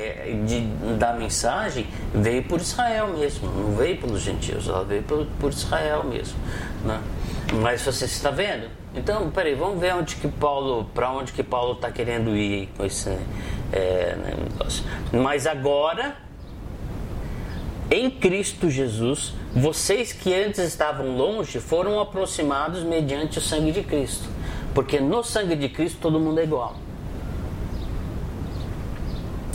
de, da mensagem veio por Israel mesmo, não veio pelos gentios, ela veio por, por Israel mesmo. Né? Mas você está vendo? Então, peraí, vamos ver onde que Paulo, para onde que Paulo está querendo ir com esse é, né, negócio. Mas agora, em Cristo Jesus, vocês que antes estavam longe foram aproximados mediante o sangue de Cristo. Porque no sangue de Cristo todo mundo é igual.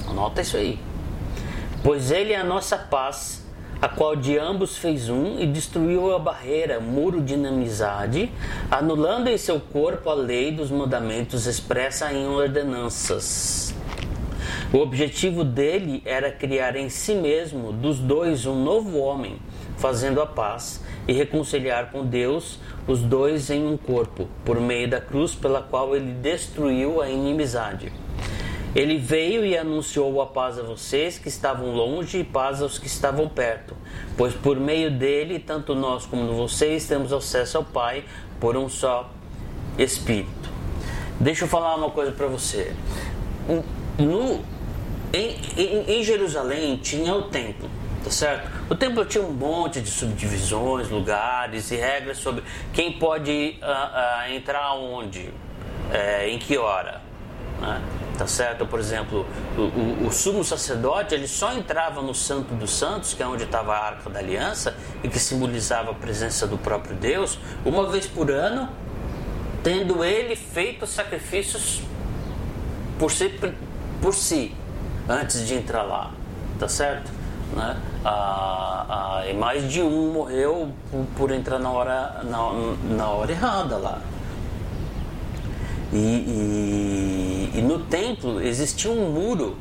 Anota isso aí. Pois ele é a nossa paz, a qual de ambos fez um e destruiu a barreira, muro de inimizade, anulando em seu corpo a lei dos mandamentos expressa em ordenanças. O objetivo dele era criar em si mesmo, dos dois, um novo homem, fazendo a paz e reconciliar com Deus os dois em um corpo, por meio da cruz pela qual ele destruiu a inimizade. Ele veio e anunciou a paz a vocês que estavam longe e paz aos que estavam perto, pois por meio dele, tanto nós como vocês temos acesso ao Pai por um só Espírito. Deixa eu falar uma coisa para você. No, em, em, em Jerusalém tinha o templo, Tá certo? O templo tinha um monte de subdivisões, lugares e regras sobre quem pode uh, uh, entrar onde, uh, em que hora. Né? Tá certo? Por exemplo, o, o, o, sumo sacerdote ele só entrava no Santo dos Santos, que é onde estava a Arca da Aliança e que simbolizava a presença do próprio Deus, uma vez por ano, tendo ele feito sacrifícios por si, por si antes de entrar lá. Tá certo? Né? Ah, ah, e mais de um morreu por, por entrar na hora, na, na hora errada lá. E, e, e no templo existia um muro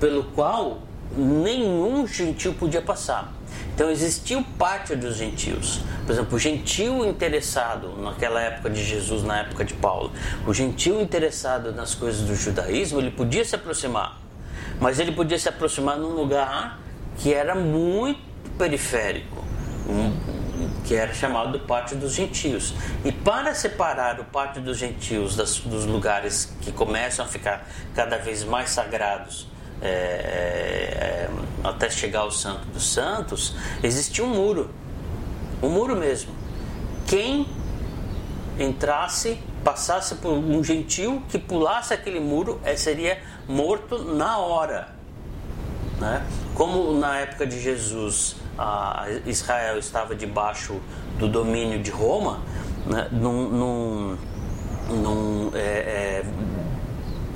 pelo qual nenhum gentil podia passar. Então existia o pátio dos gentios. Por exemplo, o gentil interessado naquela época de Jesus, na época de Paulo, o gentil interessado nas coisas do judaísmo, ele podia se aproximar, mas ele podia se aproximar num lugar que era muito periférico, que era chamado do pátio dos gentios. E para separar o pátio dos gentios das, dos lugares que começam a ficar cada vez mais sagrados é, é, até chegar ao Santo dos Santos, existia um muro. Um muro mesmo. Quem entrasse, passasse por um gentil que pulasse aquele muro, é, seria morto na hora. Né? Como na época de Jesus Israel estava debaixo do domínio de Roma, né? num, num, num é, é,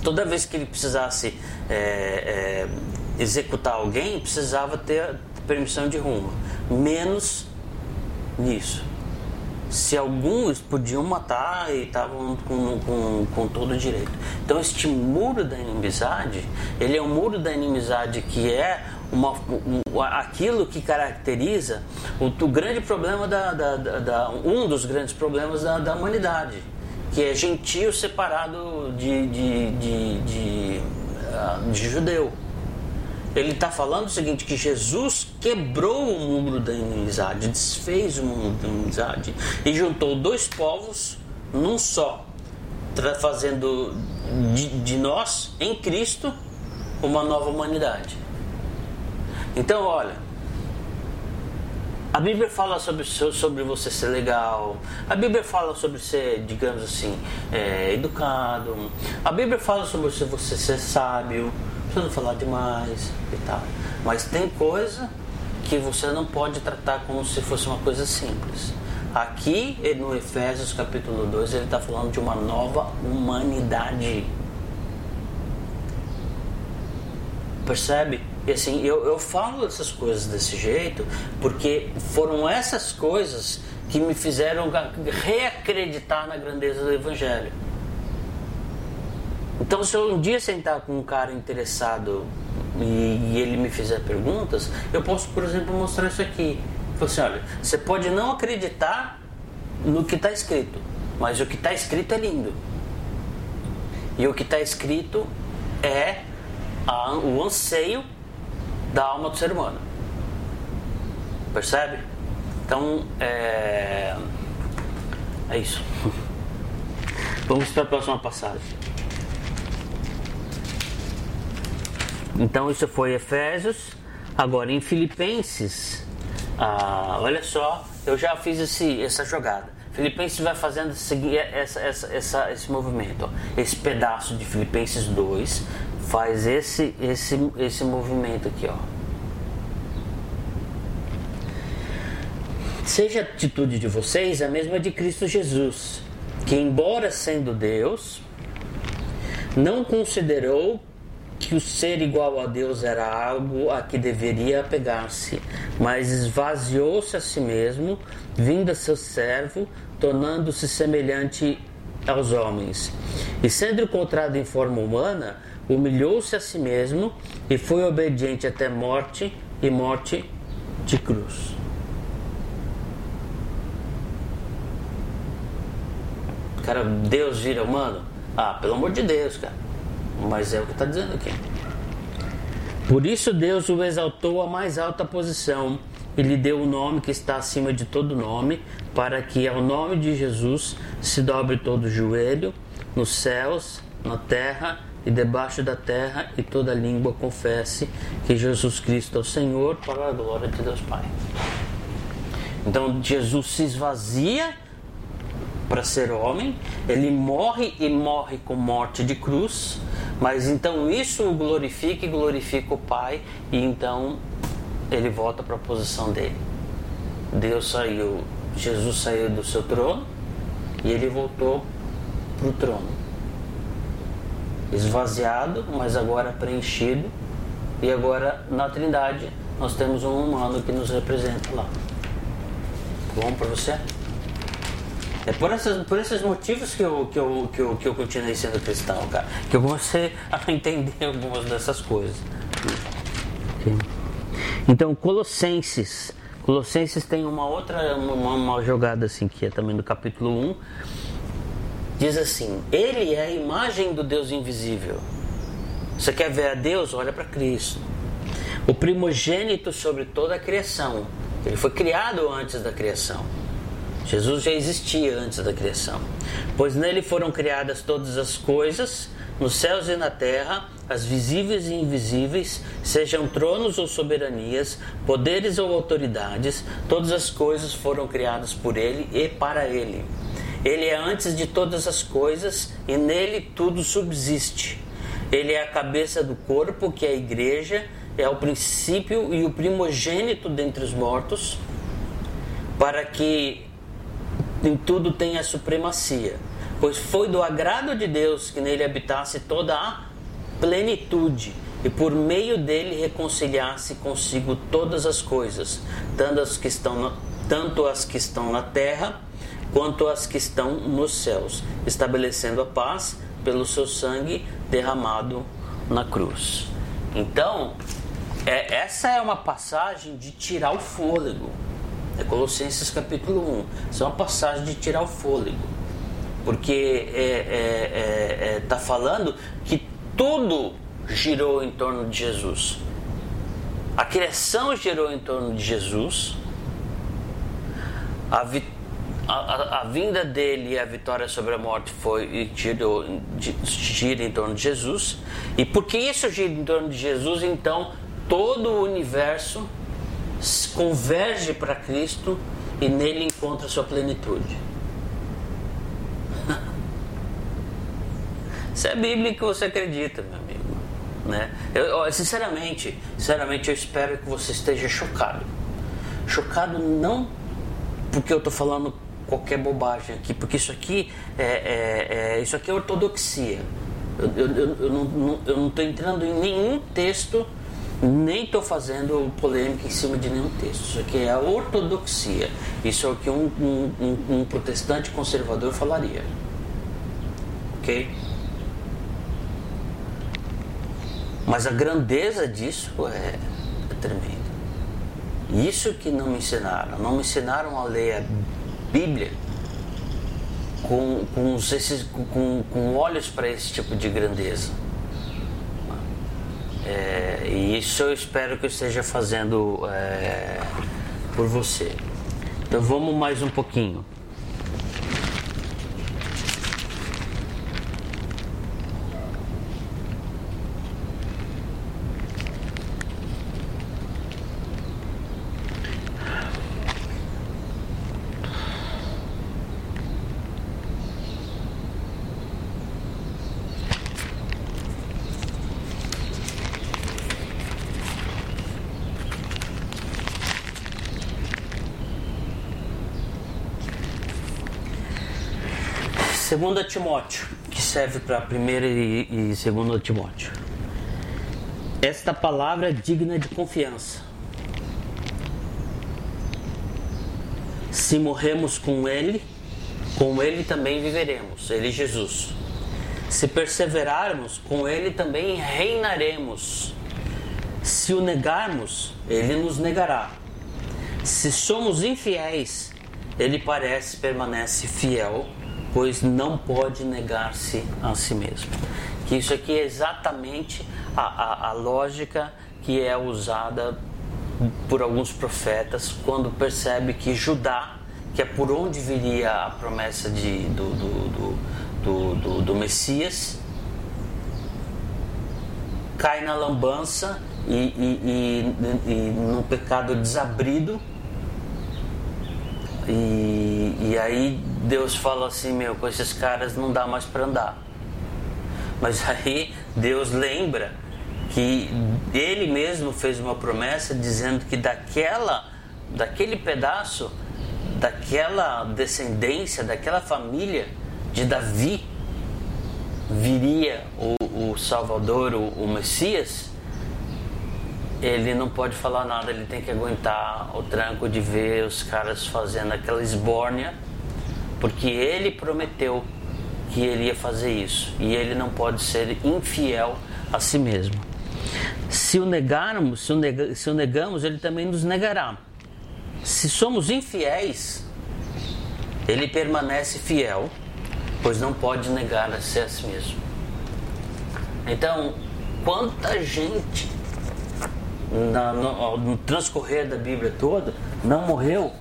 toda vez que ele precisasse é, é, executar alguém, precisava ter permissão de Roma. Menos nisso. Se alguns podiam matar e estavam com, com, com todo direito. Então este muro da inimizade, ele é um muro da inimizade que é uma, um, aquilo que caracteriza o, o grande problema da, da, da, um dos grandes problemas da, da humanidade que é gentio separado de, de, de, de, ah, de judeu. Ele está falando o seguinte: que Jesus quebrou o muro da inimizade, desfez o muro da inimizade e juntou dois povos num só, fazendo de, de nós, em Cristo, uma nova humanidade. Então, olha, a Bíblia fala sobre, sobre você ser legal. A Bíblia fala sobre ser, digamos assim, é, educado. A Bíblia fala sobre você ser sábio. Você não falar demais e tal. Mas tem coisa que você não pode tratar como se fosse uma coisa simples. Aqui no Efésios capítulo 2 ele está falando de uma nova humanidade. Percebe? E assim, eu, eu falo essas coisas desse jeito porque foram essas coisas que me fizeram reacreditar na grandeza do Evangelho. Então, se eu um dia sentar com um cara interessado e, e ele me fizer perguntas, eu posso, por exemplo, mostrar isso aqui. Falar assim, olha, você pode não acreditar no que está escrito, mas o que está escrito é lindo. E o que está escrito é a, o anseio da alma do ser humano. Percebe? Então, é, é isso. <laughs> Vamos para a próxima passagem. Então, isso foi Efésios. Agora, em Filipenses, ah, olha só, eu já fiz esse, essa jogada. Filipenses vai fazendo seguir essa, essa, essa, esse movimento. Ó. Esse pedaço de Filipenses 2 faz esse, esse, esse movimento aqui, ó. Seja a atitude de vocês a mesma de Cristo Jesus, que, embora sendo Deus, não considerou que o ser igual a Deus era algo a que deveria apegar-se, mas esvaziou-se a si mesmo, vindo a seu servo, tornando-se semelhante aos homens. E sendo encontrado em forma humana, humilhou-se a si mesmo e foi obediente até morte e morte de cruz. Cara, Deus vira humano? Ah, pelo amor de Deus, cara. Mas é o que está dizendo aqui. Por isso Deus o exaltou à mais alta posição e lhe deu o nome que está acima de todo nome, para que ao nome de Jesus se dobre todo o joelho, nos céus, na terra e debaixo da terra, e toda língua confesse que Jesus Cristo é o Senhor, para a glória de Deus Pai. Então Jesus se esvazia para ser homem, ele morre e morre com morte de cruz, mas então isso o glorifica e glorifica o Pai, e então ele volta para a posição dele. Deus saiu, Jesus saiu do seu trono e ele voltou para o trono. Esvaziado, mas agora preenchido, e agora na Trindade nós temos um humano que nos representa lá. Bom para você? É por, essas, por esses motivos que eu, que, eu, que, eu, que eu continuei sendo cristão, cara. Que eu <laughs> comecei a entender algumas dessas coisas. Então, Colossenses. Colossenses tem uma outra uma, uma jogada assim, que é também do capítulo 1. Diz assim: Ele é a imagem do Deus invisível. Você quer ver a Deus? Olha para Cristo. O primogênito sobre toda a criação. Ele foi criado antes da criação. Jesus já existia antes da criação, pois nele foram criadas todas as coisas, nos céus e na terra, as visíveis e invisíveis, sejam tronos ou soberanias, poderes ou autoridades, todas as coisas foram criadas por ele e para ele. Ele é antes de todas as coisas e nele tudo subsiste. Ele é a cabeça do corpo, que é a igreja, é o princípio e o primogênito dentre os mortos, para que em tudo tenha supremacia, pois foi do agrado de Deus que nele habitasse toda a plenitude e por meio dele reconciliasse consigo todas as coisas, tanto as que estão na, tanto as que estão na terra quanto as que estão nos céus, estabelecendo a paz pelo seu sangue derramado na cruz. Então, é, essa é uma passagem de tirar o fôlego. É Colossenses capítulo 1. Isso é uma passagem de tirar o fôlego. Porque está é, é, é, é falando que tudo girou em torno de Jesus. A criação girou em torno de Jesus. A, vi, a, a, vinda dele e a vitória sobre a morte foi girou, gira em torno de Jesus. E porque isso gira em torno de Jesus, então todo o universo converge para Cristo e nele encontra sua plenitude. <laughs> Isso é a Bíblia que você acredita, meu amigo. Né? Eu, sinceramente, sinceramente, eu espero que você esteja chocado. Chocado não porque eu estou falando qualquer bobagem aqui, porque isso aqui é, é, é isso aqui é ortodoxia. Eu, eu, eu, não estou entrando em nenhum texto nem estou fazendo polêmica em cima de nenhum texto. Isso aqui é a ortodoxia. Isso é o que um, um, um protestante conservador falaria. Ok? Mas a grandeza disso é, é tremenda. Isso que não me ensinaram. Não me ensinaram a ler a Bíblia com, com, esses, com, com olhos para esse tipo de grandeza. É, e isso eu espero que eu esteja fazendo é, por você. Então vamos mais um pouquinho. Segunda Timóteo, que serve para primeira e, e segunda Timóteo. Esta palavra é digna de confiança. Se morremos com ele, com ele também viveremos, ele Jesus. Se perseverarmos, com ele também reinaremos. Se o negarmos, ele nos negará. Se somos infiéis, ele parece permanece fiel pois não pode negar-se a si mesmo. Que isso aqui é exatamente a, a, a lógica que é usada por alguns profetas quando percebe que Judá, que é por onde viria a promessa de, do, do, do, do, do Messias, cai na lambança e, e, e, e no pecado desabrido. E, e aí Deus fala assim: Meu, com esses caras não dá mais para andar. Mas <laughs> aí Deus lembra que Ele mesmo fez uma promessa dizendo que daquela, daquele pedaço, daquela descendência, daquela família de Davi, viria o, o Salvador, o, o Messias ele não pode falar nada, ele tem que aguentar o tranco de ver os caras fazendo aquela esbórnia, porque ele prometeu que ele ia fazer isso e ele não pode ser infiel a si mesmo. Se o negarmos, se o, se o negamos, ele também nos negará. Se somos infiéis, ele permanece fiel, pois não pode negar a si, a si mesmo. Então, quanta gente na, no, no transcorrer da Bíblia toda, não morreu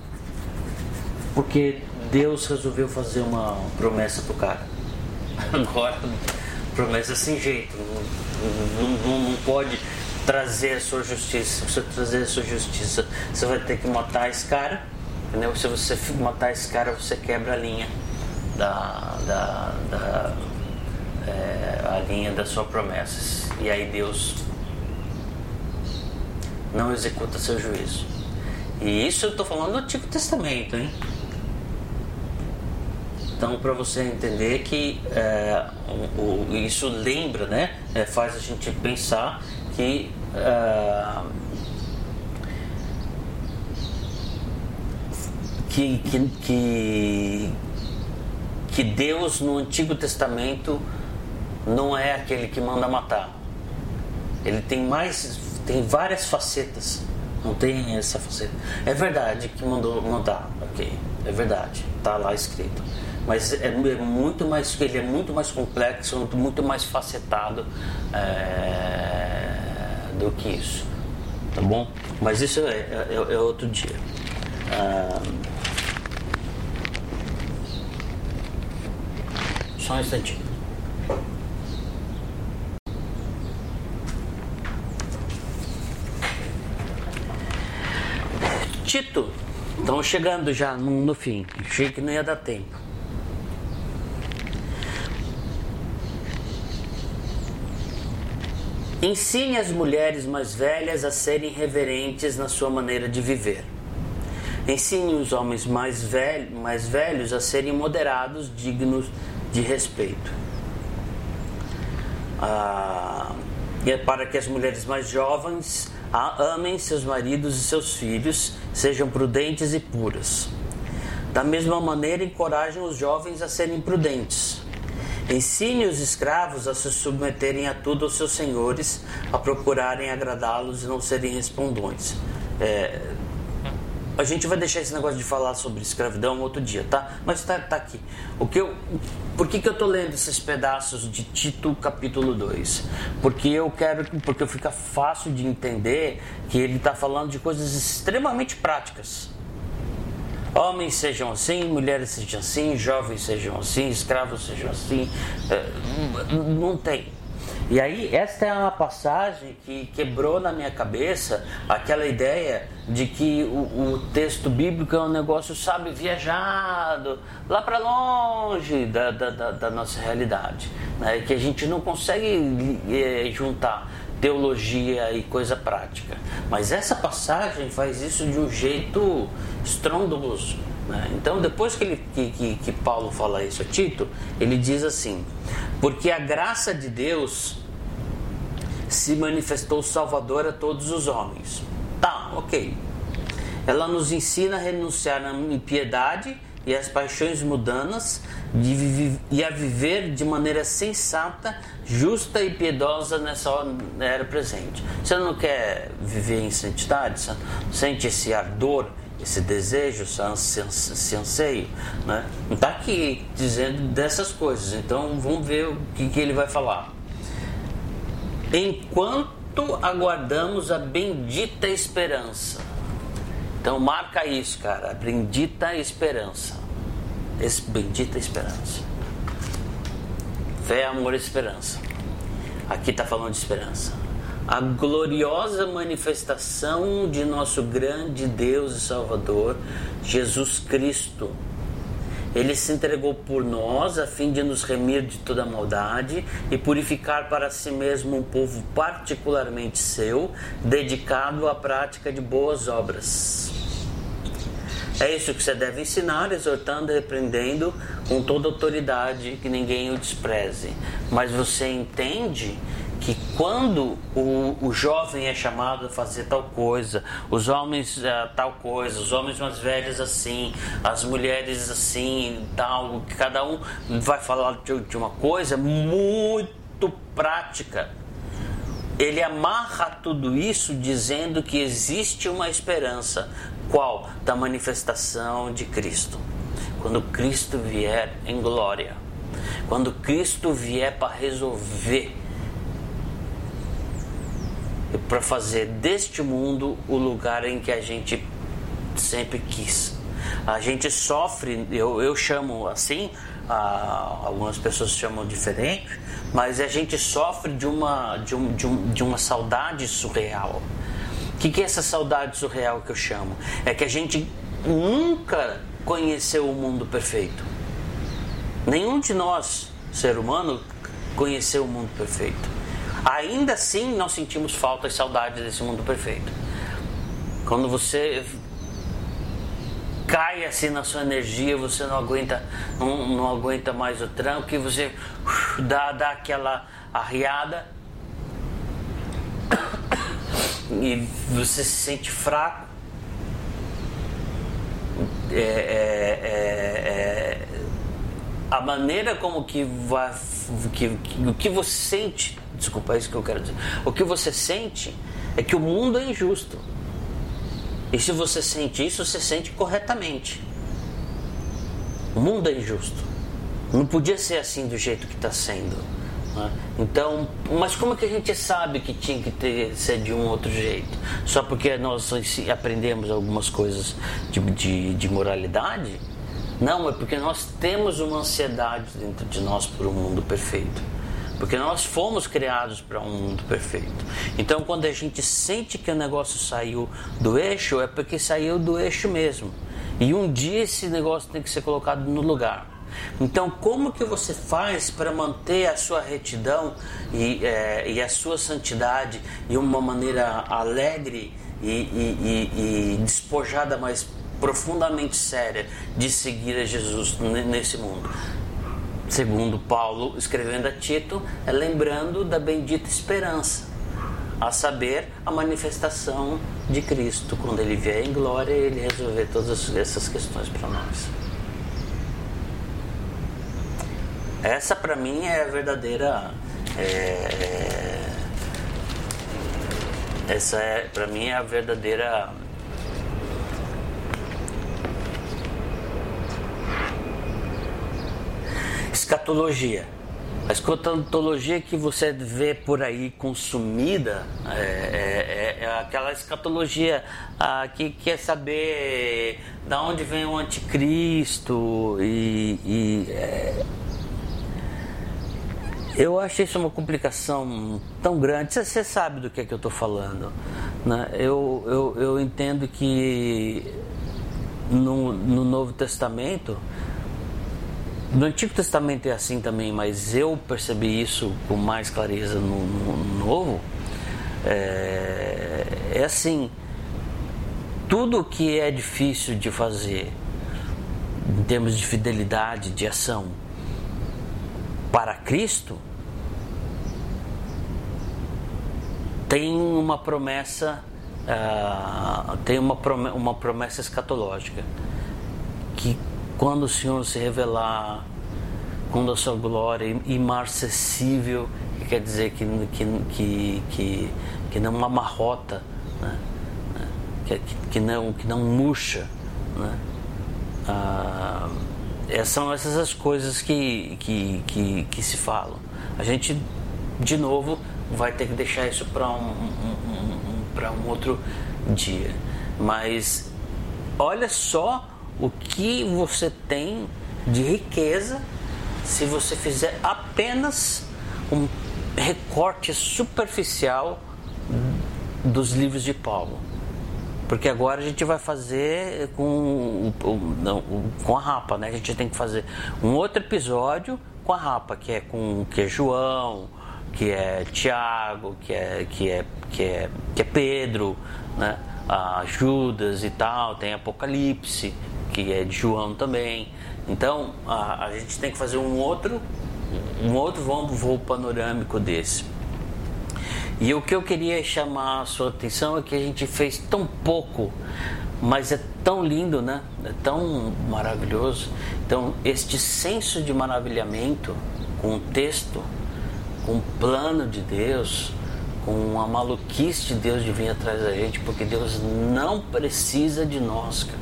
porque Deus resolveu fazer uma promessa pro cara. <laughs> Agora, promessa sem jeito, não, não, não pode trazer a sua justiça. Se você trazer a sua justiça, você vai ter que matar esse cara. Entendeu? Se você matar esse cara, você quebra a linha da, da, da é, a linha das suas promessas. E aí Deus não executa seu juízo. E isso eu estou falando do Antigo Testamento, hein? Então, para você entender que é, o, isso lembra, né? É, faz a gente pensar que é, que, que, que, que Deus no Antigo Testamento não é aquele que manda matar. Ele tem mais tem várias facetas. Não tem essa faceta. É verdade que mandou mandar, ok. É verdade, tá lá escrito. Mas é, é muito mais, ele é muito mais complexo, muito mais facetado é, do que isso, tá bom? Mas isso é, é, é outro dia. Ah, só um instantinho. Tito, estamos chegando já no, no fim. Achei que não ia dar tempo. Ensine as mulheres mais velhas a serem reverentes na sua maneira de viver. Ensine os homens mais, mais velhos a serem moderados, dignos de respeito. Ah, e é para que as mulheres mais jovens amem seus maridos e seus filhos, sejam prudentes e puras. Da mesma maneira, encorajem os jovens a serem prudentes. Ensine os escravos a se submeterem a tudo aos seus senhores, a procurarem agradá-los e não serem respondões. É, a gente vai deixar esse negócio de falar sobre escravidão outro dia, tá? Mas tá, tá aqui. O que eu, por que, que eu tô lendo esses pedaços de Tito capítulo 2? Porque eu quero, porque fica fácil de entender que ele está falando de coisas extremamente práticas. Homens sejam assim, mulheres sejam assim, jovens sejam assim, escravos sejam assim. É, não tem. E aí, esta é uma passagem que quebrou na minha cabeça aquela ideia de que o, o texto bíblico é um negócio, sabe, viajado, lá para longe da, da, da, nossa realidade. Né? Que a gente não consegue é, juntar teologia e coisa prática. Mas essa passagem faz isso de um jeito estrondoso. Né? Então, depois que, ele, que, que, que Paulo fala isso a Tito, ele diz assim: Porque a graça de Deus se manifestou salvadora a todos os homens. Tá, ok. Ela nos ensina a renunciar à impiedade e às paixões mudanas e a viver de maneira sensata, justa e piedosa nessa era presente. Você não quer viver em santidade? Sente esse ardor esse desejo, esse anseio, né? Não está aqui dizendo dessas coisas. Então vamos ver o que, que ele vai falar. Enquanto aguardamos a bendita esperança. Então marca isso, cara. A bendita esperança. Esse, bendita esperança. Fé, amor e esperança. Aqui está falando de esperança. A gloriosa manifestação de nosso grande Deus e Salvador, Jesus Cristo. Ele se entregou por nós a fim de nos remir de toda maldade e purificar para si mesmo um povo particularmente seu, dedicado à prática de boas obras. É isso que você deve ensinar, exortando e repreendendo com toda autoridade, que ninguém o despreze. Mas você entende que quando o, o jovem é chamado a fazer tal coisa, os homens uh, tal coisa, os homens mais velhos assim, as mulheres assim, tal, cada um vai falar de, de uma coisa muito prática. Ele amarra tudo isso dizendo que existe uma esperança. Qual? Da manifestação de Cristo. Quando Cristo vier em glória. Quando Cristo vier para resolver para fazer deste mundo o lugar em que a gente sempre quis. A gente sofre, eu, eu chamo assim, algumas pessoas chamam diferente, mas a gente sofre de uma, de, um, de, um, de uma saudade surreal. O que, que é essa saudade surreal que eu chamo? É que a gente nunca conheceu o mundo perfeito. Nenhum de nós, ser humano, conheceu o mundo perfeito ainda assim nós sentimos falta e saudade desse mundo perfeito. Quando você cai assim na sua energia, você não aguenta, não, não aguenta mais o tranco, e você uh, dá, dá aquela arriada e você se sente fraco. É, é, é, é a maneira como que, vai, que, que, o que você sente Desculpa, é isso que eu quero dizer. O que você sente é que o mundo é injusto. E se você sente isso, você sente corretamente. O mundo é injusto. Não podia ser assim do jeito que está sendo. Né? Então, mas como é que a gente sabe que tinha que ter, ser de um outro jeito? Só porque nós aprendemos algumas coisas de, de, de moralidade? Não, é porque nós temos uma ansiedade dentro de nós por um mundo perfeito. Porque nós fomos criados para um mundo perfeito. Então, quando a gente sente que o negócio saiu do eixo, é porque saiu do eixo mesmo. E um dia esse negócio tem que ser colocado no lugar. Então, como que você faz para manter a sua retidão e, é, e, a sua santidade de uma maneira alegre e, e, e despojada, mas profundamente séria de seguir a Jesus nesse mundo? Segundo Paulo escrevendo a Tito, é lembrando da bendita esperança, a saber, a manifestação de Cristo, quando ele vier em glória ele resolver todas essas questões para nós. Essa para mim é a verdadeira. É, é essa é para mim é a verdadeira escatologia. A escatologia que você vê por aí consumida é, é, é aquela escatologia ah, que quer saber da onde vem o anticristo e, e é... eu acho isso uma complicação tão grande. Você, você sabe do que, é que eu estou falando. Né? Eu, eu, eu entendo que no, no Novo Testamento no Antigo Testamento é assim também, mas eu percebi isso com mais clareza no, no Novo. É, é assim: tudo que é difícil de fazer em termos de fidelidade, de ação para Cristo, tem uma promessa, uh, tem uma, uma promessa escatológica quando o Senhor se revelar, quando a sua glória imarcessível, que quer dizer que, que, que, que, não amarrota, né? que, que, não, que não murcha. Né? Ah, é, são essas as coisas que, que, que, que se falam. A gente, de novo, vai ter que deixar isso para um, um, um, um, um outro dia. Mas olha só o que você tem de riqueza se você fizer apenas um recorte superficial dos livros de Paulo. Porque agora a gente vai fazer com, com a Rapa, né? A gente tem que fazer um outro episódio com a Rapa, que é com que é João, que é Tiago, que é, que é, que é, que é Pedro, né? A Judas e tal, tem Apocalipse, que é de João também. Então a, a gente tem que fazer um outro, um outro voo, voo panorâmico desse. E o que eu queria chamar a sua atenção é que a gente fez tão pouco, mas é tão lindo, né? É tão maravilhoso. Então, este senso de maravilhamento com o texto, com o plano de Deus, com a maluquice de Deus de vir atrás da gente, porque Deus não precisa de nós, cara.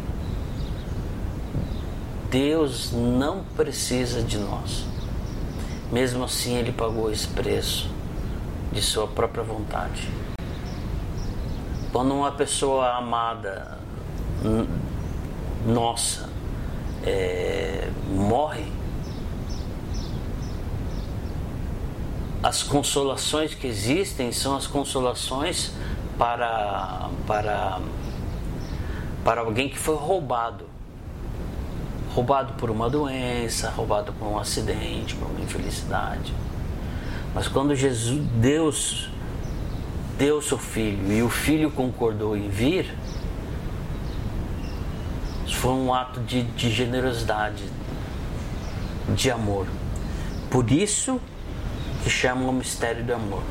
Deus não precisa de nós. Mesmo assim, Ele pagou esse preço de sua própria vontade. Quando uma pessoa amada, nossa, é, morre, as consolações que existem são as consolações para, para, para alguém que foi roubado. Roubado por uma doença, roubado por um acidente, por uma infelicidade. Mas quando Jesus, Deus deu seu filho e o filho concordou em vir, foi um ato de, de generosidade, de amor. Por isso que chama o mistério do amor,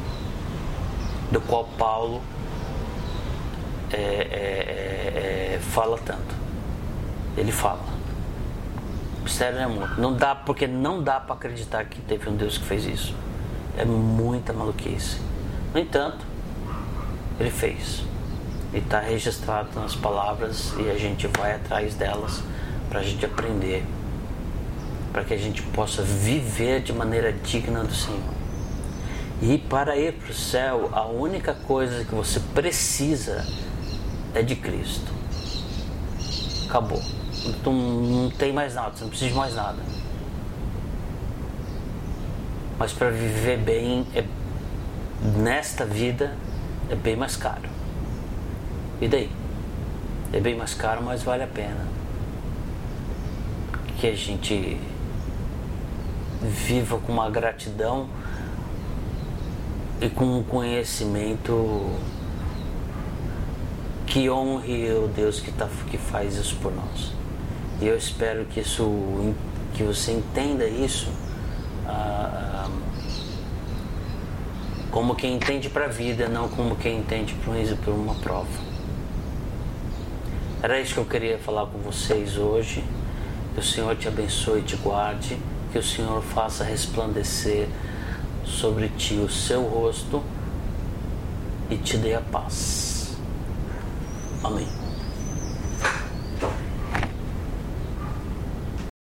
do qual Paulo é, é, é, é fala tanto. Ele fala. Mistério do amor. Não dá, porque não dá para acreditar que teve um Deus que fez isso. É muita maluquice. No entanto, ele fez. E está registrado nas palavras e a gente vai atrás delas para a gente aprender, para que a gente possa viver de maneira digna do Senhor. E para ir para o céu, a única coisa que você precisa é de Cristo. Acabou. Não, não tem mais nada, você não precisa de mais nada. Mas para viver bem é, nesta vida é bem mais caro. E daí? É bem mais caro, mas vale a pena. Que a gente viva com uma gratidão e com um conhecimento que honre o Deus que, tá, que faz isso por nós. E eu espero que isso que você entenda isso ah, como quem entende para a vida, não como quem entende por uma prova. Era isso que eu queria falar com vocês hoje. Que o Senhor te abençoe e te guarde. Que o Senhor faça resplandecer sobre ti o seu rosto e te dê a paz. Amém.